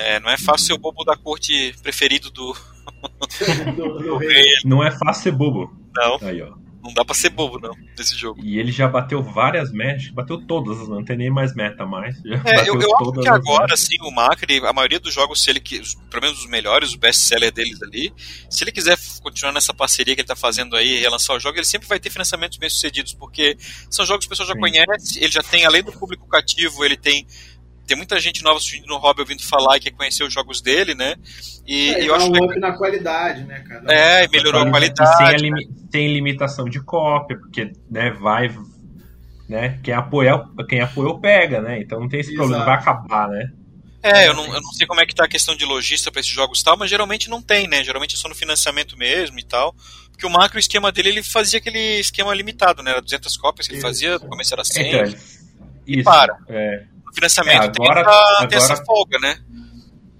É, não é fácil ser o bobo da corte preferido do... do, do rei. Não é fácil ser bobo. Não. Aí, ó. Não dá pra ser bobo, não, nesse jogo. E ele já bateu várias metas, bateu todas, não tem nem mais meta mais. É, eu, eu acho que agora, assim, o Macri, a maioria dos jogos, se ele pelo menos os melhores, o best-seller deles ali, se ele quiser continuar nessa parceria que ele tá fazendo aí, relançar o jogo, ele sempre vai ter financiamentos bem sucedidos, porque são jogos que o pessoal já Sim. conhece, ele já tem, além do público cativo, ele tem tem muita gente nova surgindo no hobby ouvindo falar e quer conhecer os jogos dele, né? E é, eu acho um que na qualidade, né, cara? É, melhorou a qualidade. Sem, a limi né? sem limitação de cópia, porque né, vai, né? Quem apoia, quem apoiou pega, né? Então não tem esse Exato. problema, vai acabar, né? É, eu não, eu não sei como é que tá a questão de lojista para esses jogos e tal, mas geralmente não tem, né? Geralmente é só no financiamento mesmo e tal. Porque o macro esquema dele, ele fazia aquele esquema limitado, né? Era 200 cópias que ele fazia, no começo era 100. Então, e isso, para. É financiamento é, agora, tem, essa, agora, essa folga, né?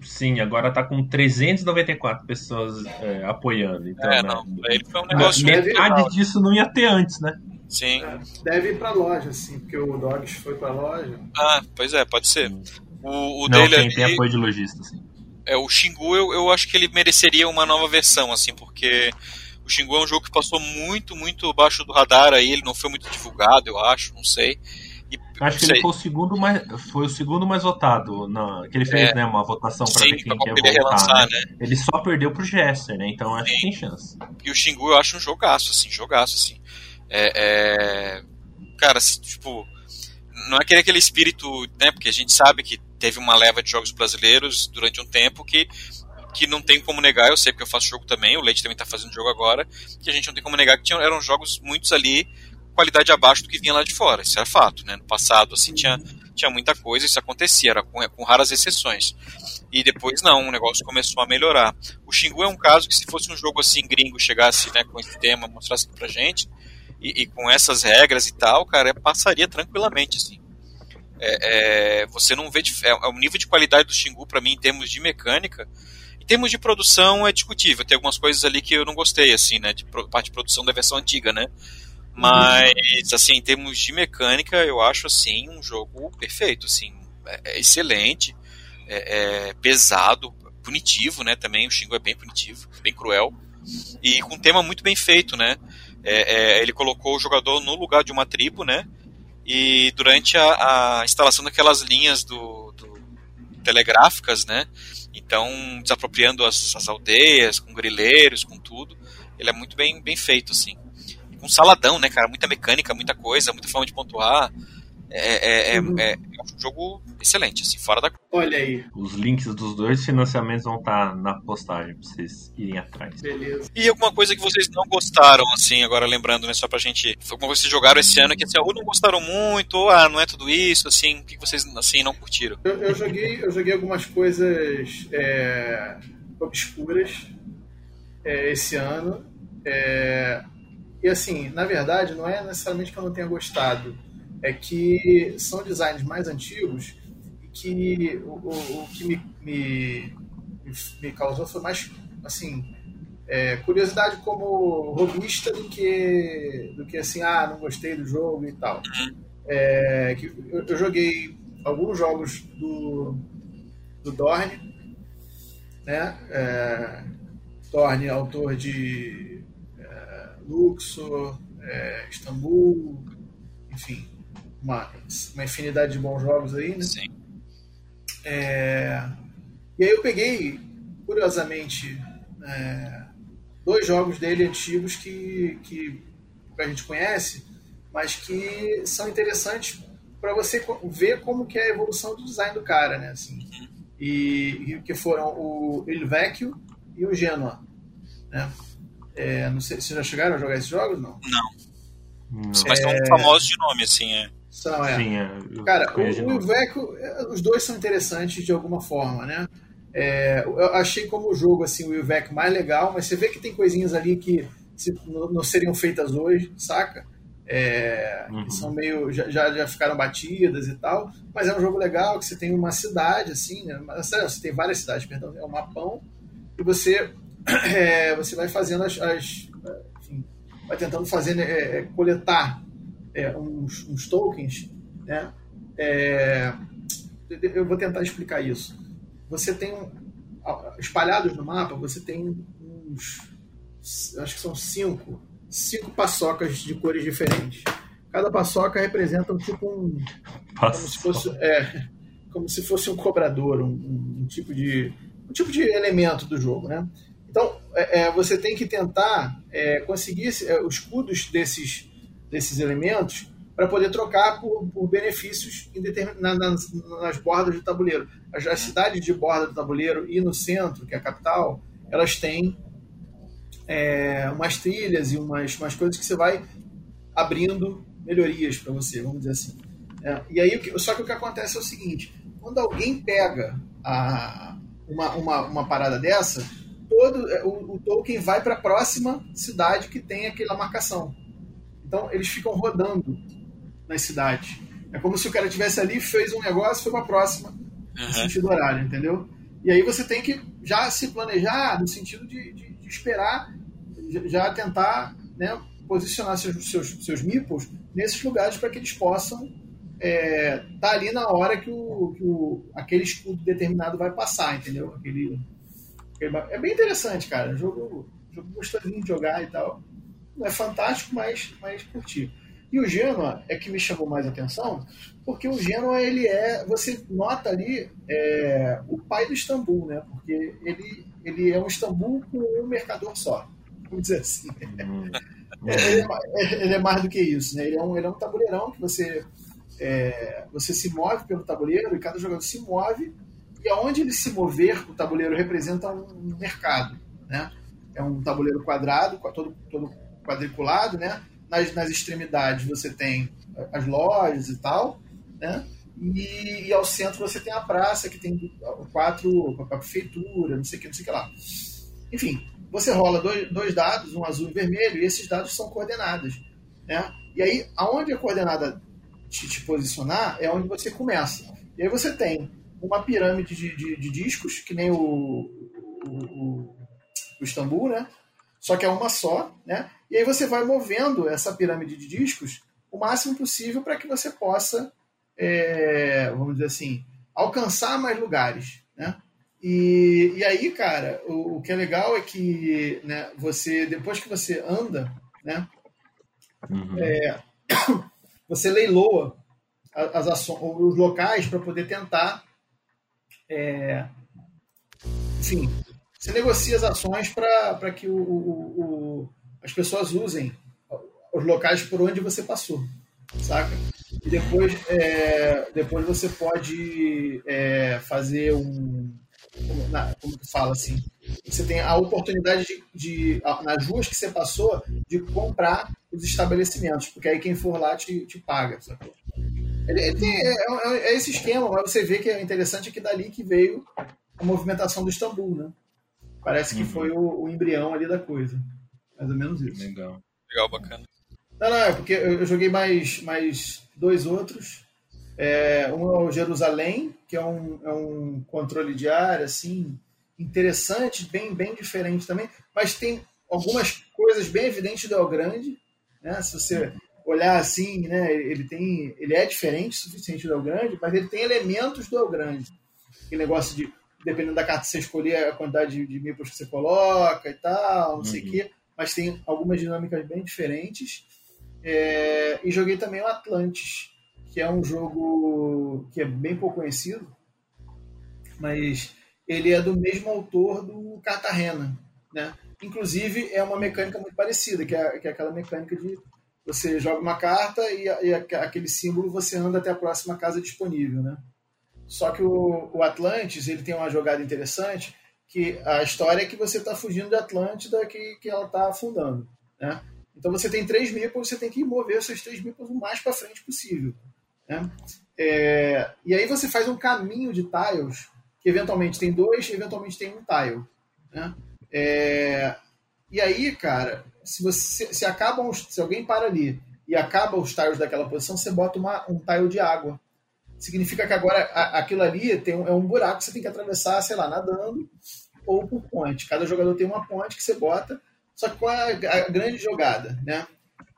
Sim, agora tá com 394 pessoas é, apoiando. Então, é, né? não. Ele foi um negócio Metade disso não ia ter antes, né? Sim. É, deve ir pra loja, sim, porque o Dogs foi pra loja. Ah, pois é, pode ser. O, o não, dele tem, tem apoio de lojista, sim. É, o Xingu eu, eu acho que ele mereceria uma nova versão, assim, porque o Xingu é um jogo que passou muito, muito abaixo do radar aí, ele não foi muito divulgado, eu acho, não sei. Acho que ele foi o segundo mais, foi o segundo mais votado, na, que ele fez, é, né, uma votação para ver quem quer voltar. Relançar, né? né? Ele só perdeu pro Jester, né? Então acho que tem chance. E o Xingu eu acho um jogaço, assim, jogaço, assim. É, é... Cara, tipo, não é aquele, aquele espírito, né? Porque a gente sabe que teve uma leva de jogos brasileiros durante um tempo que que não tem como negar, eu sei porque eu faço jogo também, o Leite também está fazendo jogo agora, que a gente não tem como negar que eram jogos muitos ali qualidade abaixo do que vinha lá de fora. Isso era fato, né? No passado, assim, tinha, tinha muita coisa, isso acontecia, era com, com raras exceções. E depois não, o negócio começou a melhorar. O Xingu é um caso que se fosse um jogo assim gringo, chegasse né, com esse tema, mostrasse pra gente, e, e com essas regras e tal, cara, passaria tranquilamente, assim. É, é, você não vê. É, é, o nível de qualidade do Xingu, para mim, em termos de mecânica. Em termos de produção, é discutível. Tem algumas coisas ali que eu não gostei, assim, né? De parte de produção da versão antiga, né? Mas, assim, em termos de mecânica, eu acho, assim, um jogo perfeito, assim, é, é excelente, é, é, pesado, punitivo, né, também, o Shingo é bem punitivo, bem cruel, e com um tema muito bem feito, né, é, é, ele colocou o jogador no lugar de uma tribo, né, e durante a, a instalação daquelas linhas do, do, telegráficas, né, então desapropriando as, as aldeias, com grileiros, com tudo, ele é muito bem, bem feito, assim um saladão, né, cara? Muita mecânica, muita coisa, muita forma de pontuar. É, é, é, uhum. é, um jogo excelente, assim, fora da. Olha aí. Os links dos dois financiamentos vão estar tá na postagem pra vocês irem atrás. Beleza. E alguma coisa que vocês não gostaram, assim, agora lembrando, né, só pra gente. Alguma coisa que vocês jogaram esse ano que assim, ou não gostaram muito, ou ah, não é tudo isso, assim, o que vocês assim não curtiram? Eu, eu joguei, eu joguei algumas coisas é, obscuras é, esse ano. É, e assim, na verdade, não é necessariamente que eu não tenha gostado, é que são designs mais antigos que o, o, o que me, me, me, causou foi mais, assim, é, curiosidade como robista do que, do que assim, ah, não gostei do jogo e tal. É, que eu, eu, joguei alguns jogos do, do Dorne, né? É, Dorne, autor de Luxor, é, Istambul, enfim, uma, uma infinidade de bons jogos aí, né? Sim. É, e aí eu peguei, curiosamente, é, dois jogos dele antigos que, que a gente conhece, mas que são interessantes para você ver como que é a evolução do design do cara, né? Assim, e, e que foram o Il Vecchio e o Genoa, né? É, não sei, vocês já chegaram a jogar esses jogos? Não. Não. não. Mas são é... famosos de nome, assim, é. São, é. Sim, é. Cara, o, o Iveco, é, os dois são interessantes de alguma forma, né? É, eu achei como jogo assim, o Iveco mais legal, mas você vê que tem coisinhas ali que se, não, não, seriam feitas hoje, saca? É, uhum. que são meio. Já, já ficaram batidas e tal. Mas é um jogo legal que você tem uma cidade, assim, né? Você tem várias cidades, perdão, é um mapão, e você, é, você vai fazendo as. as enfim, vai tentando fazer, né, é, é, coletar é, uns, uns, tokens, né? É, eu vou tentar explicar isso. Você tem espalhados no mapa, você tem uns, acho que são cinco, cinco paçocas de cores diferentes. Cada paçoca representa um tipo um, como se fosse, é, como se fosse um cobrador, um, um, tipo de um tipo de elemento do jogo, né? Então é, é você tem que tentar é, conseguir é, os escudos desses desses elementos para poder trocar por, por benefícios na, nas, nas bordas do tabuleiro. As, as, cidades de borda do tabuleiro e no centro, que é a capital, elas têm é, umas trilhas e umas, umas coisas que você vai abrindo melhorias para você, vamos dizer assim. É, e aí, só que o que acontece é o seguinte: quando alguém pega a, uma, uma, uma parada dessa, todo é, o, o token vai para a próxima cidade que tem aquela marcação. Então, eles ficam rodando nas cidades. É como se o cara tivesse ali, fez um negócio, foi para a próxima, uhum. no sentido horário, entendeu? E aí você tem que já se planejar no sentido de, de, de esperar, já tentar né, posicionar seus, seus, seus meeples nesses lugares para que eles possam estar é, tá ali na hora que, o, que o, aquele escudo determinado vai passar, entendeu? Aquele é bem interessante, cara. Jogo, jogo gostosinho de jogar e tal não é fantástico, mas, mas curti. E o Genoa é que me chamou mais atenção, porque o Genoa ele é, você nota ali é, o pai do Istambul, né? Porque ele, ele é um Istambul com um mercador só, vamos dizer assim. Hum. É, ele, é, ele, é, mais do que isso, né? Ele é um, ele é um tabuleirão que você é, você se move pelo tabuleiro e cada jogador se move e aonde ele se mover, o tabuleiro representa um mercado, né? É um tabuleiro quadrado, todo, todo quadriculado, né? Nas, nas extremidades você tem as lojas e tal, né? E, e, ao centro você tem a praça, que tem quatro, a prefeitura, não sei o que, não sei o que lá. Enfim, você rola dois, dois dados, um azul e um vermelho, e esses dados são coordenadas. Né? E aí, aonde a coordenada te, te posicionar, é onde você começa. E aí você tem uma pirâmide de, de, de discos, que nem o, o, o, o Istambul, né? Só que é uma só, né? E aí você vai movendo essa pirâmide de discos o máximo possível para que você possa, é, vamos dizer assim, alcançar mais lugares, né? E, e aí, cara, o, o que é legal é que né, você, depois que você anda, né, uhum. é, você leiloa as ações, os locais para poder tentar, é, você negocia as ações para que o, o, o as pessoas usem os locais por onde você passou, saca? E depois, é, depois você pode é, fazer um. Como, na, como fala assim? Você tem a oportunidade de, de, nas ruas que você passou, de comprar os estabelecimentos, porque aí quem for lá te, te paga, sacou? Ele, ele tem, é, é, é, esse esquema, mas você vê que é interessante é que dali que veio a movimentação do Istambul, né? Parece que uhum. foi o, o embrião ali da coisa. Mais ou menos isso. Legal. Legal, bacana. Não, não, é porque eu joguei mais, mais dois outros. É, um é o Jerusalém, que é um, é um controle de área, assim, interessante, bem, bem diferente também, mas tem algumas coisas bem evidentes do El Grande, né? Se você olhar assim, né, ele tem, ele é diferente o suficiente do El Grande, mas ele tem elementos do El Grande. Aquele negócio de, dependendo da carta que você escolher, a quantidade de, de que você coloca e tal, não uhum. sei o quê mas tem algumas dinâmicas bem diferentes. É, e joguei também o Atlantis, que é um jogo que é bem pouco conhecido, mas ele é do mesmo autor do Cartagena, né? Inclusive é uma mecânica muito parecida, que é, que é aquela mecânica de você joga uma carta e, e, aquele símbolo você anda até a próxima casa disponível, né? Só que o, o Atlantis ele tem uma jogada interessante que a história é que você está fugindo de Atlântida que, que ela está afundando, né? Então você tem três meeples, você tem que mover esses três meeples o mais para frente possível, né? É, e aí você faz um caminho de tiles que eventualmente tem dois, eventualmente tem um tile, né? É, e aí, cara, se você se acabam se alguém para ali e acaba os tiles daquela posição, você bota uma, um tile de água. Significa que agora a, aquilo ali tem um, é um buraco que você tem que atravessar, sei lá, nadando ou por ponte. Cada jogador tem uma ponte que você bota. Só que qual é a, a grande jogada, né?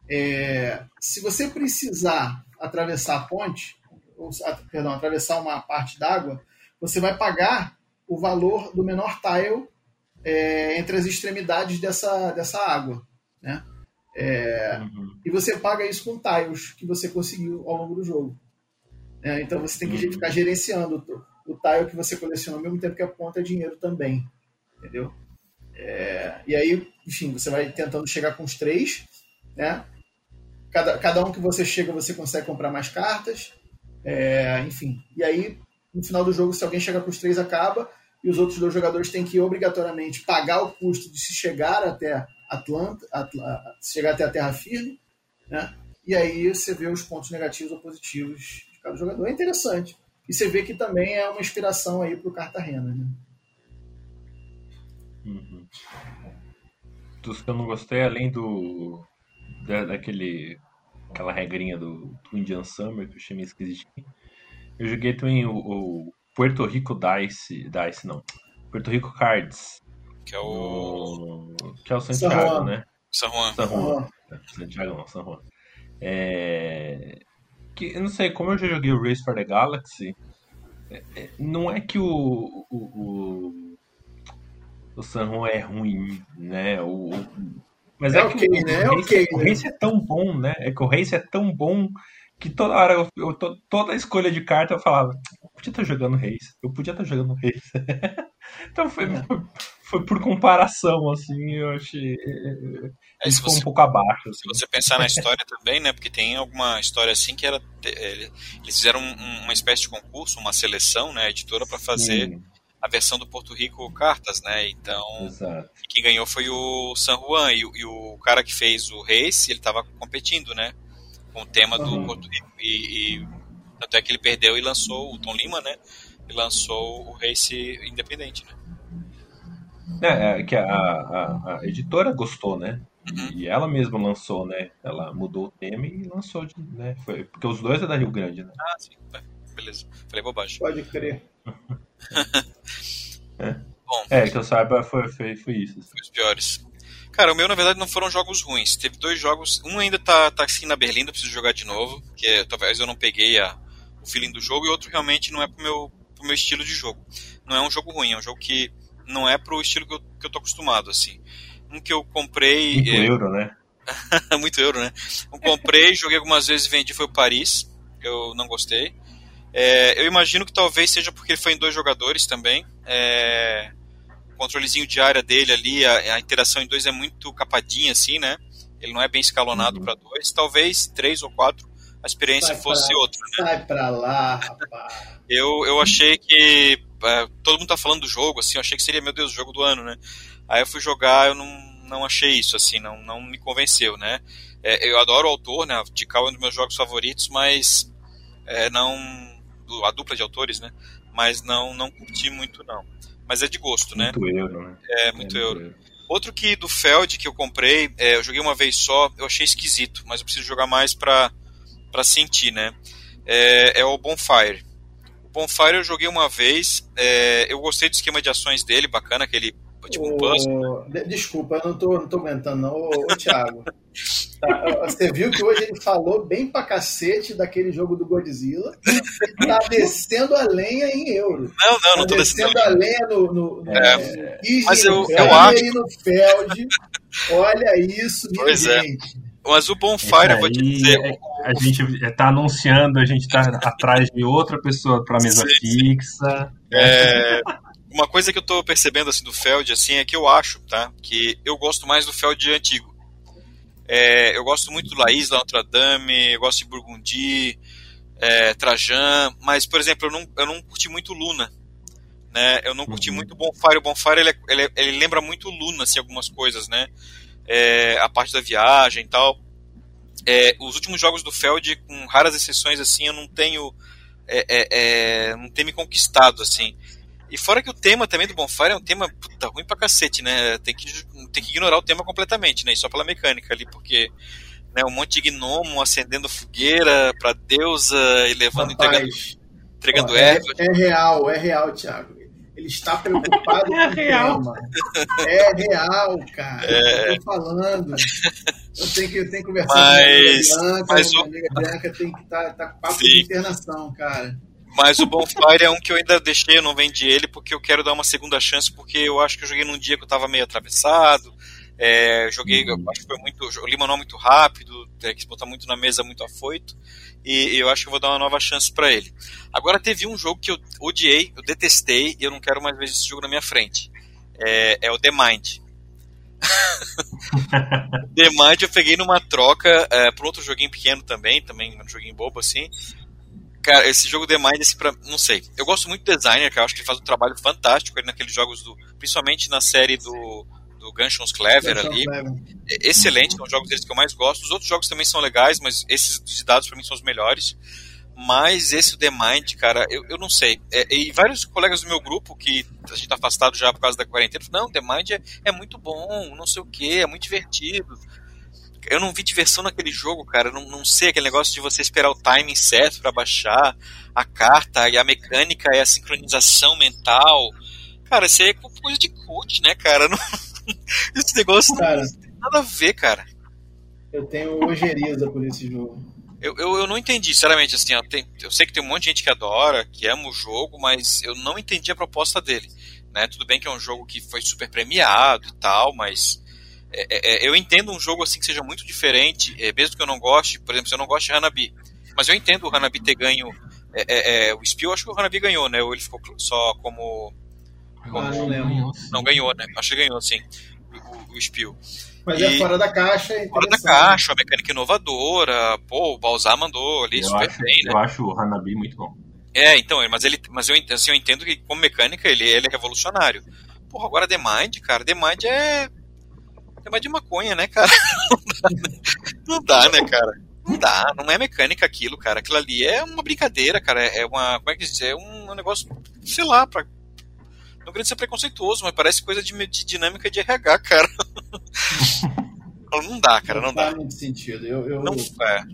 É, se você precisar atravessar a ponte, ou, perdão, atravessar uma parte d'água, você vai pagar o valor do menor tile é, entre as extremidades dessa, dessa água. Né? É, uhum. E você paga isso com tiles que você conseguiu ao longo do jogo. É, então você tem que uhum. ficar gerenciando o, o tile que você coleciona ao mesmo tempo que aponta dinheiro também. Entendeu? É, e aí, enfim, você vai tentando chegar com os três. Né? Cada, cada um que você chega, você consegue comprar mais cartas. É, enfim. E aí, no final do jogo, se alguém chegar com os três, acaba e os outros dois jogadores têm que obrigatoriamente pagar o custo de se chegar até Atlanta, chegar até a terra firme, né? E aí você vê os pontos negativos ou positivos de cada jogador. É interessante. E você vê que também é uma inspiração aí para o Cartagena, né? Uhum. Dos que eu não gostei, além do da, daquele aquela regrinha do, do Indian Summer que eu achei meio esquisitinho. Eu joguei também o, o Puerto Rico Dice. Dice não. Puerto Rico Cards. Que é o. No, que é o Santiago, San né? San Juan. San Juan. É, Santiago não, San Juan. É... Que, eu não sei, como eu já joguei o Race for the Galaxy, é, é, não é que o, o, o, o San Juan é ruim, né? O, mas é, é okay, que o, né? o, Race, okay, o Race é tão bom, né? É que o Race é tão bom que toda hora, eu, eu, toda escolha de carta eu falava, eu podia estar jogando Reis, eu podia estar jogando Reis. então foi, é. foi, foi, por comparação, assim, eu achei. É, isso ficou um pouco abaixo. Assim. Se você pensar na história também, né? Porque tem alguma história assim que era. Eles fizeram uma espécie de concurso, uma seleção, né? Editora para fazer. Sim a versão do Porto Rico Cartas, né? Então, Exato. quem ganhou foi o San Juan e, e, o cara que fez o Race, ele estava competindo, né? Com o tema do uhum. Porto Rico. E, e tanto é que ele perdeu e lançou o Tom Lima, né? E lançou o Race Independente, né? É, é que a, a, a, editora gostou, né? Uhum. E ela mesma lançou, né? Ela mudou o tema e lançou, né? Foi, porque os dois é da Rio Grande, né? Ah, sim. É, beleza. Falei bobagem. Pode crer. é. Bom, é, que eu saiba foi, foi, foi isso. Foi os piores. Cara, o meu na verdade não foram jogos ruins. Teve dois jogos. Um ainda tá, tá assim na Berlim, eu preciso jogar de novo. Que é, talvez eu não peguei a, o feeling do jogo. E outro realmente não é pro meu, pro meu estilo de jogo. Não é um jogo ruim, é um jogo que não é pro estilo que eu, que eu tô acostumado, assim. Um que eu comprei. Muito é... euro, né? Muito euro, né? Um comprei, joguei algumas vezes e vendi foi o Paris. Eu não gostei. É, eu imagino que talvez seja porque foi em dois jogadores também. É, controlezinho de área dele ali, a, a, interação em dois é muito capadinha, assim, né? Ele não é bem escalonado uhum. para dois. Talvez três ou quatro a experiência Sai fosse outra, né? Sai pra lá, rapaz. eu, eu achei que. É, todo mundo tá falando do jogo, assim, eu achei que seria, meu Deus, o jogo do ano, né? Aí eu fui jogar, eu não, não achei isso, assim, não, não me convenceu, né? É, eu adoro o autor, né? Tikal é um dos meus jogos favoritos, mas é, não. A dupla de autores, né? Mas não, não curti muito, não mas é de gosto, né? Muito euro, né? É, muito, é, euro. muito euro. Outro que do Feld que eu comprei, é, eu joguei uma vez só, eu achei esquisito, mas eu preciso jogar mais pra, pra sentir, né? É, é o Bonfire. O Bonfire eu joguei uma vez, é, eu gostei do esquema de ações dele, bacana, aquele tipo um puzzle. Desculpa, eu não tô, não tô aguentando, não. Ô, ô Thiago. Tá, você viu que hoje ele falou bem pra cacete daquele jogo do Godzilla. Tá descendo a lenha em euro. Não, não, não tá tô descendo a lenha no, no, no, é, no mas eu, eu acho. no Feld. Olha isso, minha pois é. gente. É. Mas o Bonfire, eu vou te dizer. É, a gente está anunciando, a gente está atrás de outra pessoa para mesa sim, fixa. É, uma coisa que eu estou percebendo assim do Feld assim é que eu acho, tá, que eu gosto mais do Feld antigo. É, eu gosto muito do Laís, da Notre Dame, eu gosto de Burgundy, é, Trajan, mas, por exemplo, eu não, eu não curti muito Luna. Né? Eu não curti uhum. muito Bonfire. O Bonfire ele, é, ele, ele, lembra muito Luna, assim, algumas coisas, né? É, a parte da viagem e tal. É, os últimos jogos do Feld, com raras exceções, assim, eu não tenho. É, é, é, não tenho me conquistado, assim. E fora que o tema também do Bonfire é um tema puta, ruim pra cacete, né? Tem que, tem que ignorar o tema completamente, né? E só pela mecânica ali, porque né, um monte de gnomo acendendo fogueira pra deusa e levando, Rapaz, entregando, entregando ó, é, é, real, é real, Thiago. Ele está preocupado é com real. o tema. É real, cara. É... Eu tô falando. Eu tenho que, eu tenho que conversar mas, com a Bianca, mas a amiga o... Bianca tem que estar tá, tá com papo Sim. de internação, cara. Mas o Bonfire é um que eu ainda deixei, eu não vendi ele, porque eu quero dar uma segunda chance, porque eu acho que eu joguei num dia que eu tava meio atravessado. É, joguei, eu acho que foi muito. Eu li manual muito rápido, quis botar muito na mesa, muito afoito. E eu acho que eu vou dar uma nova chance para ele. Agora teve um jogo que eu odiei, eu detestei, e eu não quero mais ver esse jogo na minha frente. É, é o The Mind. The Mind eu peguei numa troca é, para outro joguinho pequeno também, também um joguinho bobo assim. Cara, esse jogo The Mind, esse pra, não sei. Eu gosto muito do designer, que eu acho que ele faz um trabalho fantástico ali naqueles jogos do. Principalmente na série do, do Gunshots Clever ali. Clever. É excelente, são os jogos deles que eu mais gosto. Os outros jogos também são legais, mas esses dos dados para mim são os melhores. Mas esse The Mind, cara, eu, eu não sei. É, e vários colegas do meu grupo, que a gente tá afastado já por causa da quarentena, falam, não, The Mind é, é muito bom, não sei o que, é muito divertido eu não vi diversão naquele jogo, cara. Não, não sei aquele negócio de você esperar o timing certo para baixar a carta e a mecânica e a sincronização mental. Cara, isso aí é coisa de coach, né, cara? Não... Esse negócio cara, não tem nada a ver, cara. Eu tenho ojeriza por esse jogo. Eu, eu, eu não entendi, sinceramente, assim, eu, tenho, eu sei que tem um monte de gente que adora, que ama o jogo, mas eu não entendi a proposta dele. Né? Tudo bem que é um jogo que foi super premiado e tal, mas é, é, é, eu entendo um jogo assim que seja muito diferente, é, mesmo que eu não goste, por exemplo, se eu não gosto de Hanabi, mas eu entendo o Hanabi ter ganho é, é, o Spiel, acho que o Hanabi ganhou, né? Ou ele ficou só como. como ah, não lembro. Não ganhou, né? Acho que ganhou, sim. O, o Spiel. Mas e, é fora da caixa. É fora da caixa, a mecânica inovadora. Pô, o Balzar mandou ali eu super acho, bem, né? Eu acho o Hanabi muito bom. É, então, mas ele, mas eu, assim, eu entendo que como mecânica ele, ele é revolucionário. Porra, agora The Mind, cara, The Mind é é mais de maconha, né, cara? Não dá, né, cara? Não dá, não é mecânica aquilo, cara. Aquilo ali é uma brincadeira, cara. É uma. Como é que diz? É um negócio, sei lá, pra. Não queria ser preconceituoso, mas parece coisa de, de dinâmica de RH, cara. não dá, cara, não, não dá. Não muito sentido. Eu, eu, não, é.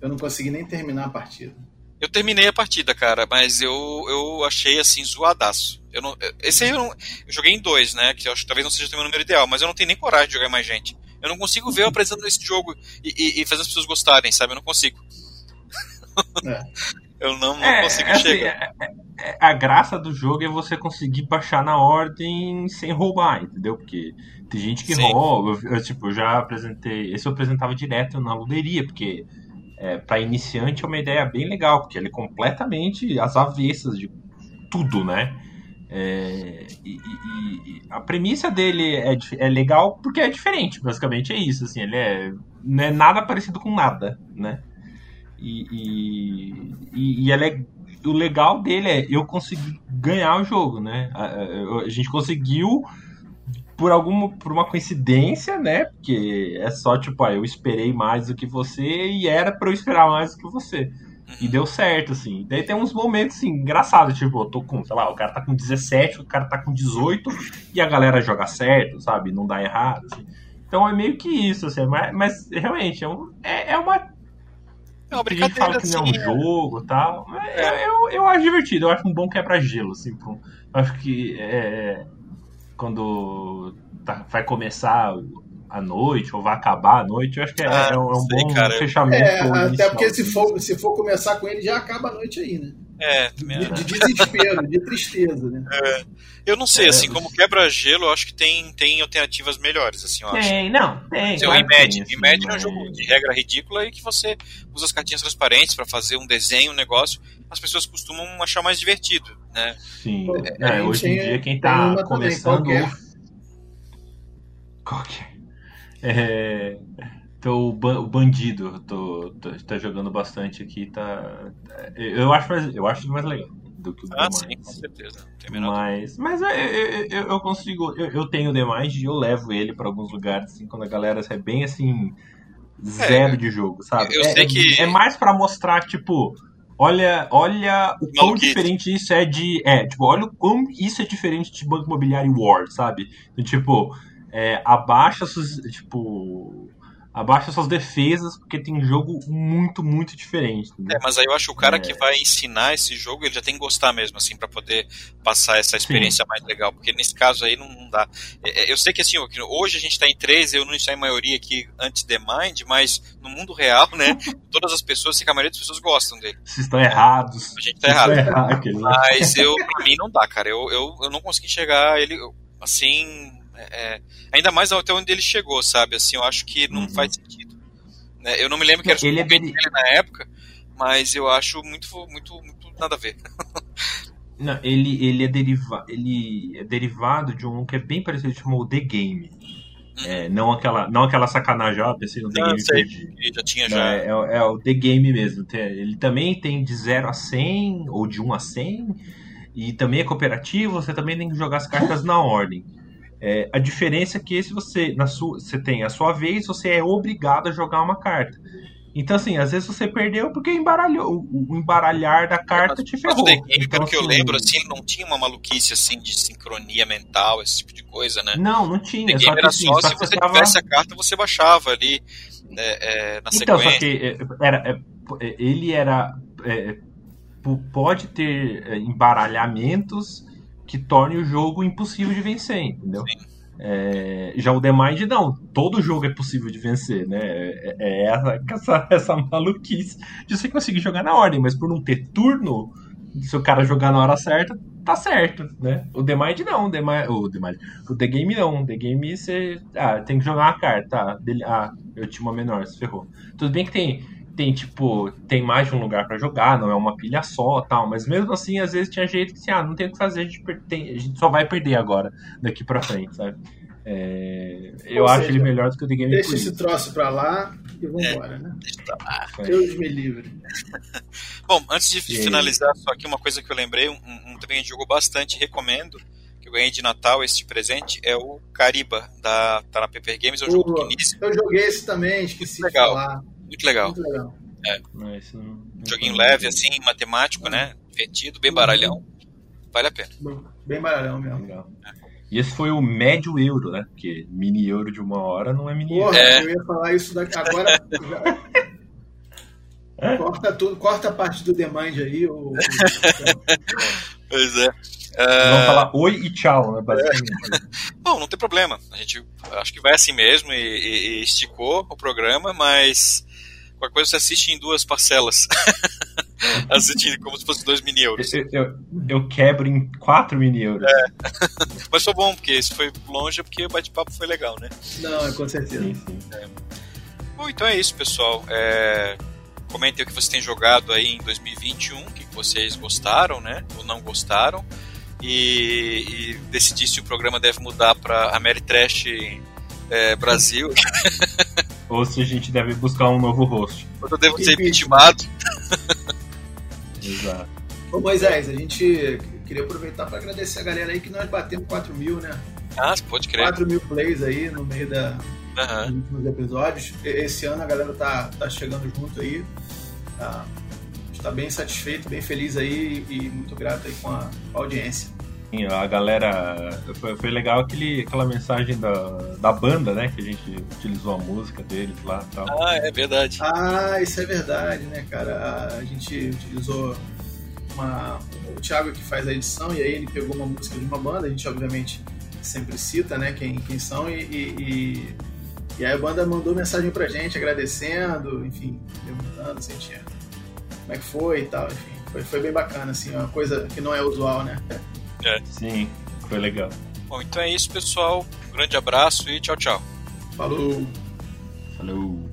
eu não consegui nem terminar a partida. Eu terminei a partida, cara, mas eu, eu achei assim zoadaço. Eu não, esse aí eu, não, eu joguei em dois, né? Que eu acho que talvez não seja o meu número ideal, mas eu não tenho nem coragem de jogar mais gente. Eu não consigo ver eu apresentando esse jogo e, e, e fazer as pessoas gostarem, sabe? Eu não consigo. É. eu não, não é, consigo assim, chegar. É, é, a graça do jogo é você conseguir baixar na ordem sem roubar, entendeu? Porque tem gente que Sim. rouba. Eu, eu, tipo, eu já apresentei. Esse eu apresentava direto na luderia, porque é, para iniciante é uma ideia bem legal, porque ele é completamente às avessas de tudo, né? É, e, e, e, a premissa dele é, é legal porque é diferente, basicamente é isso. Assim, ele é, não é nada parecido com nada, né? E, e, e é, o legal dele é eu consegui ganhar o jogo, né? A, a, a gente conseguiu por alguma por uma coincidência, né? Porque é só tipo, ah, eu esperei mais do que você e era para eu esperar mais do que você. E deu certo, assim. Daí tem uns momentos, assim, engraçados, tipo, eu tô com, sei lá, o cara tá com 17, o cara tá com 18 e a galera joga certo, sabe? Não dá errado, assim. Então é meio que isso, assim, mas, mas realmente é, um, é, é uma. É uma brincadeira. A gente fala que não é um assim, é. jogo e tal. É. Eu, eu, eu, acho divertido, eu acho um bom quebra-gelo, assim. Pro, acho que é, quando tá, vai começar à noite ou vai acabar à noite, eu acho que é, ah, é um, sei, bom cara. fechamento. É, até porque se for, se for começar com ele, já acaba a noite aí, né? É, de, de, desespero, de tristeza, né? É. Eu não sei, é, assim, como quebra-gelo, eu acho que tem, tem alternativas melhores, assim, eu acho. Tem, não, tem. Claro Imagine. Assim, Imagine é um jogo de regra ridícula e que você usa as cartinhas transparentes para fazer um desenho, um negócio, as pessoas costumam achar mais divertido, né? Sim, é, hoje em dia quem tá começando... Também, qual que é? É, Então o, ba o bandido tô, tô, tá jogando bastante aqui, tá. Eu acho mais, eu acho mais legal do que o Ah, sim, com certeza. Mas, mas eu, eu, eu- eu consigo. Eu, eu tenho o demais e eu levo ele pra alguns lugares, assim, quando a galera é bem assim. Zero de jogo, sabe? eu é, sei que- é mais pra mostrar, tipo. Olha, olha o quão diferente isso é de. É, tipo, olha o quão isso é diferente de Banco Imobiliário War, sabe? Tipo, é, abaixa suas. Tipo. Abaixa suas defesas, porque tem jogo muito, muito diferente. entendeu? É, mas aí eu acho que o cara É. que vai ensinar esse jogo, ele já tem que gostar mesmo, assim, pra poder passar essa experiência mais legal. Porque nesse caso aí não, não dá. É, é, Eu sei que assim, hoje a gente tá em três, eu não estou em maioria aqui antes de Mind, mas no mundo real, né, todas as pessoas, a maioria das pessoas gostam dele. Vocês estão errados. A gente tá errado. lá. Mas eu, pra mim não dá, cara. Eu, eu, eu não consegui chegar ele, assim, é, é, ainda mais até onde ele chegou, sabe? Assim, eu acho que não Uhum. faz sentido. Né? Eu não me lembro que era Ele é dele- na época, mas eu acho muito, muito, muito nada a ver. Não, ele, ele, é deriva, ele é derivado de um que é bem parecido, chamado The Game. É, não, aquela, não aquela sacanagem, ó, pensei no The Não, Game sei. perdi. Já tinha Não, já. é, é- é o The Game mesmo. Ele também tem de 0 a 100, ou de 1 a 100, e também é cooperativo, você também tem que jogar as cartas na ordem. É, a diferença é que esse você, na sua, você tem a sua vez, você é obrigado a jogar uma carta. Então, assim, às vezes você perdeu porque embaralhou, o, embaralhar da carta te Mas ferrou. Game, Então, pelo que eu assim, lembro, assim, ele não tinha uma maluquice assim de sincronia mental, esse tipo de coisa, né? Não, não tinha. Só que, era assim, só só se que você tava- tivesse a carta, você baixava ali é, é, na Então, só sequência. que é, era, é, é, ele era. é, pode ter é, embaralhamentos que tornem o jogo impossível de vencer, entendeu? É, já o The Mind não, todo jogo é possível de vencer, né? É, é essa, essa, essa maluquice de você conseguir jogar na ordem, mas por não ter turno, se o cara jogar na hora certa, tá certo, né? O The Mind não, o The, Mind, o, The Mind, o The Game não, o The Game você ah, tem que jogar uma carta? Dele- ah, eu tinha uma menor, se ferrou. Tudo bem que tem, tem tipo, tem mais de um lugar pra jogar, não é uma pilha só tal, mas mesmo assim, às vezes tinha jeito que assim, ah, não tem o que fazer, a gente, tem- a gente só vai perder agora, daqui pra frente, sabe? É, eu Ou acho seja, ele melhor do que o The Game Deixa esse isso. troço pra lá e vambora, né? Deixa É. Deus me livre. Bom, antes de E aí? finalizar, só aqui uma coisa que eu lembrei, um, um também jogou bastante, recomendo, que eu ganhei de Natal esse presente, é o Cariba, da, tá na Paper Games, é um jogo pequeníssimo, Eu joguei esse também, esqueci Legal. de falar. Muito legal. Muito legal. Não, esse não- não Joguinho leve, assim, matemático, né? Divertido, bem baralhão. Vale a pena. Bem- Bem baralhão mesmo. legal. E esse foi o médio euro, né? Porque mini euro de uma hora não é mini euro. Porra, É. eu ia falar isso daqui agora. corta tudo, corta a parte do demand aí. O, Pois é. Vamos Ah, falar oi e tchau, né? Basicamente. Bom, não tem problema. A gente acho que vai assim mesmo e, e- e esticou o programa, mas qualquer coisa você assiste em duas parcelas. assiste como se fosse dois mini euros. Eu, eu- eu quebro em 4 mini euros. Mas foi bom, porque se foi longe é porque o bate-papo foi legal, né? não, é com certeza. Sim, sim. Bom, então é isso, pessoal. É... Comentem o que vocês têm jogado aí em 2021, o que vocês gostaram, né? Ou não gostaram. E, e decidir se o programa deve mudar para Ameritrash é, Brasil. Ou se a gente deve buscar um novo host. Eu devo ser intimado. Exato. Ô Moisés, a gente queria aproveitar para agradecer a galera aí que nós batemos 4 mil, né? Ah, pode crer. 4 mil plays aí no meio da, Aham. nos últimos episódios. Esse ano a galera tá, tá chegando junto aí. Tá, está bem satisfeito, bem feliz aí e muito grato aí com a audiência. Sim, A galera. Foi, foi legal aquele, aquela mensagem da, da banda, né? Que a gente utilizou a música deles lá e tal. Ah, é verdade. Ah, isso é verdade, né, cara? A gente utilizou uma. O Thiago que faz a edição, e aí ele pegou uma música de uma banda, a gente obviamente sempre cita, né, quem, quem são, e, e, e- e aí a banda mandou mensagem pra gente agradecendo, enfim, perguntando se a gente como é que foi e tal, enfim. Foi, foi bem bacana, assim, uma coisa que não é usual, né? Sim, foi legal. Bom, então é isso, pessoal. Um grande abraço e tchau, tchau. Falou! Falou.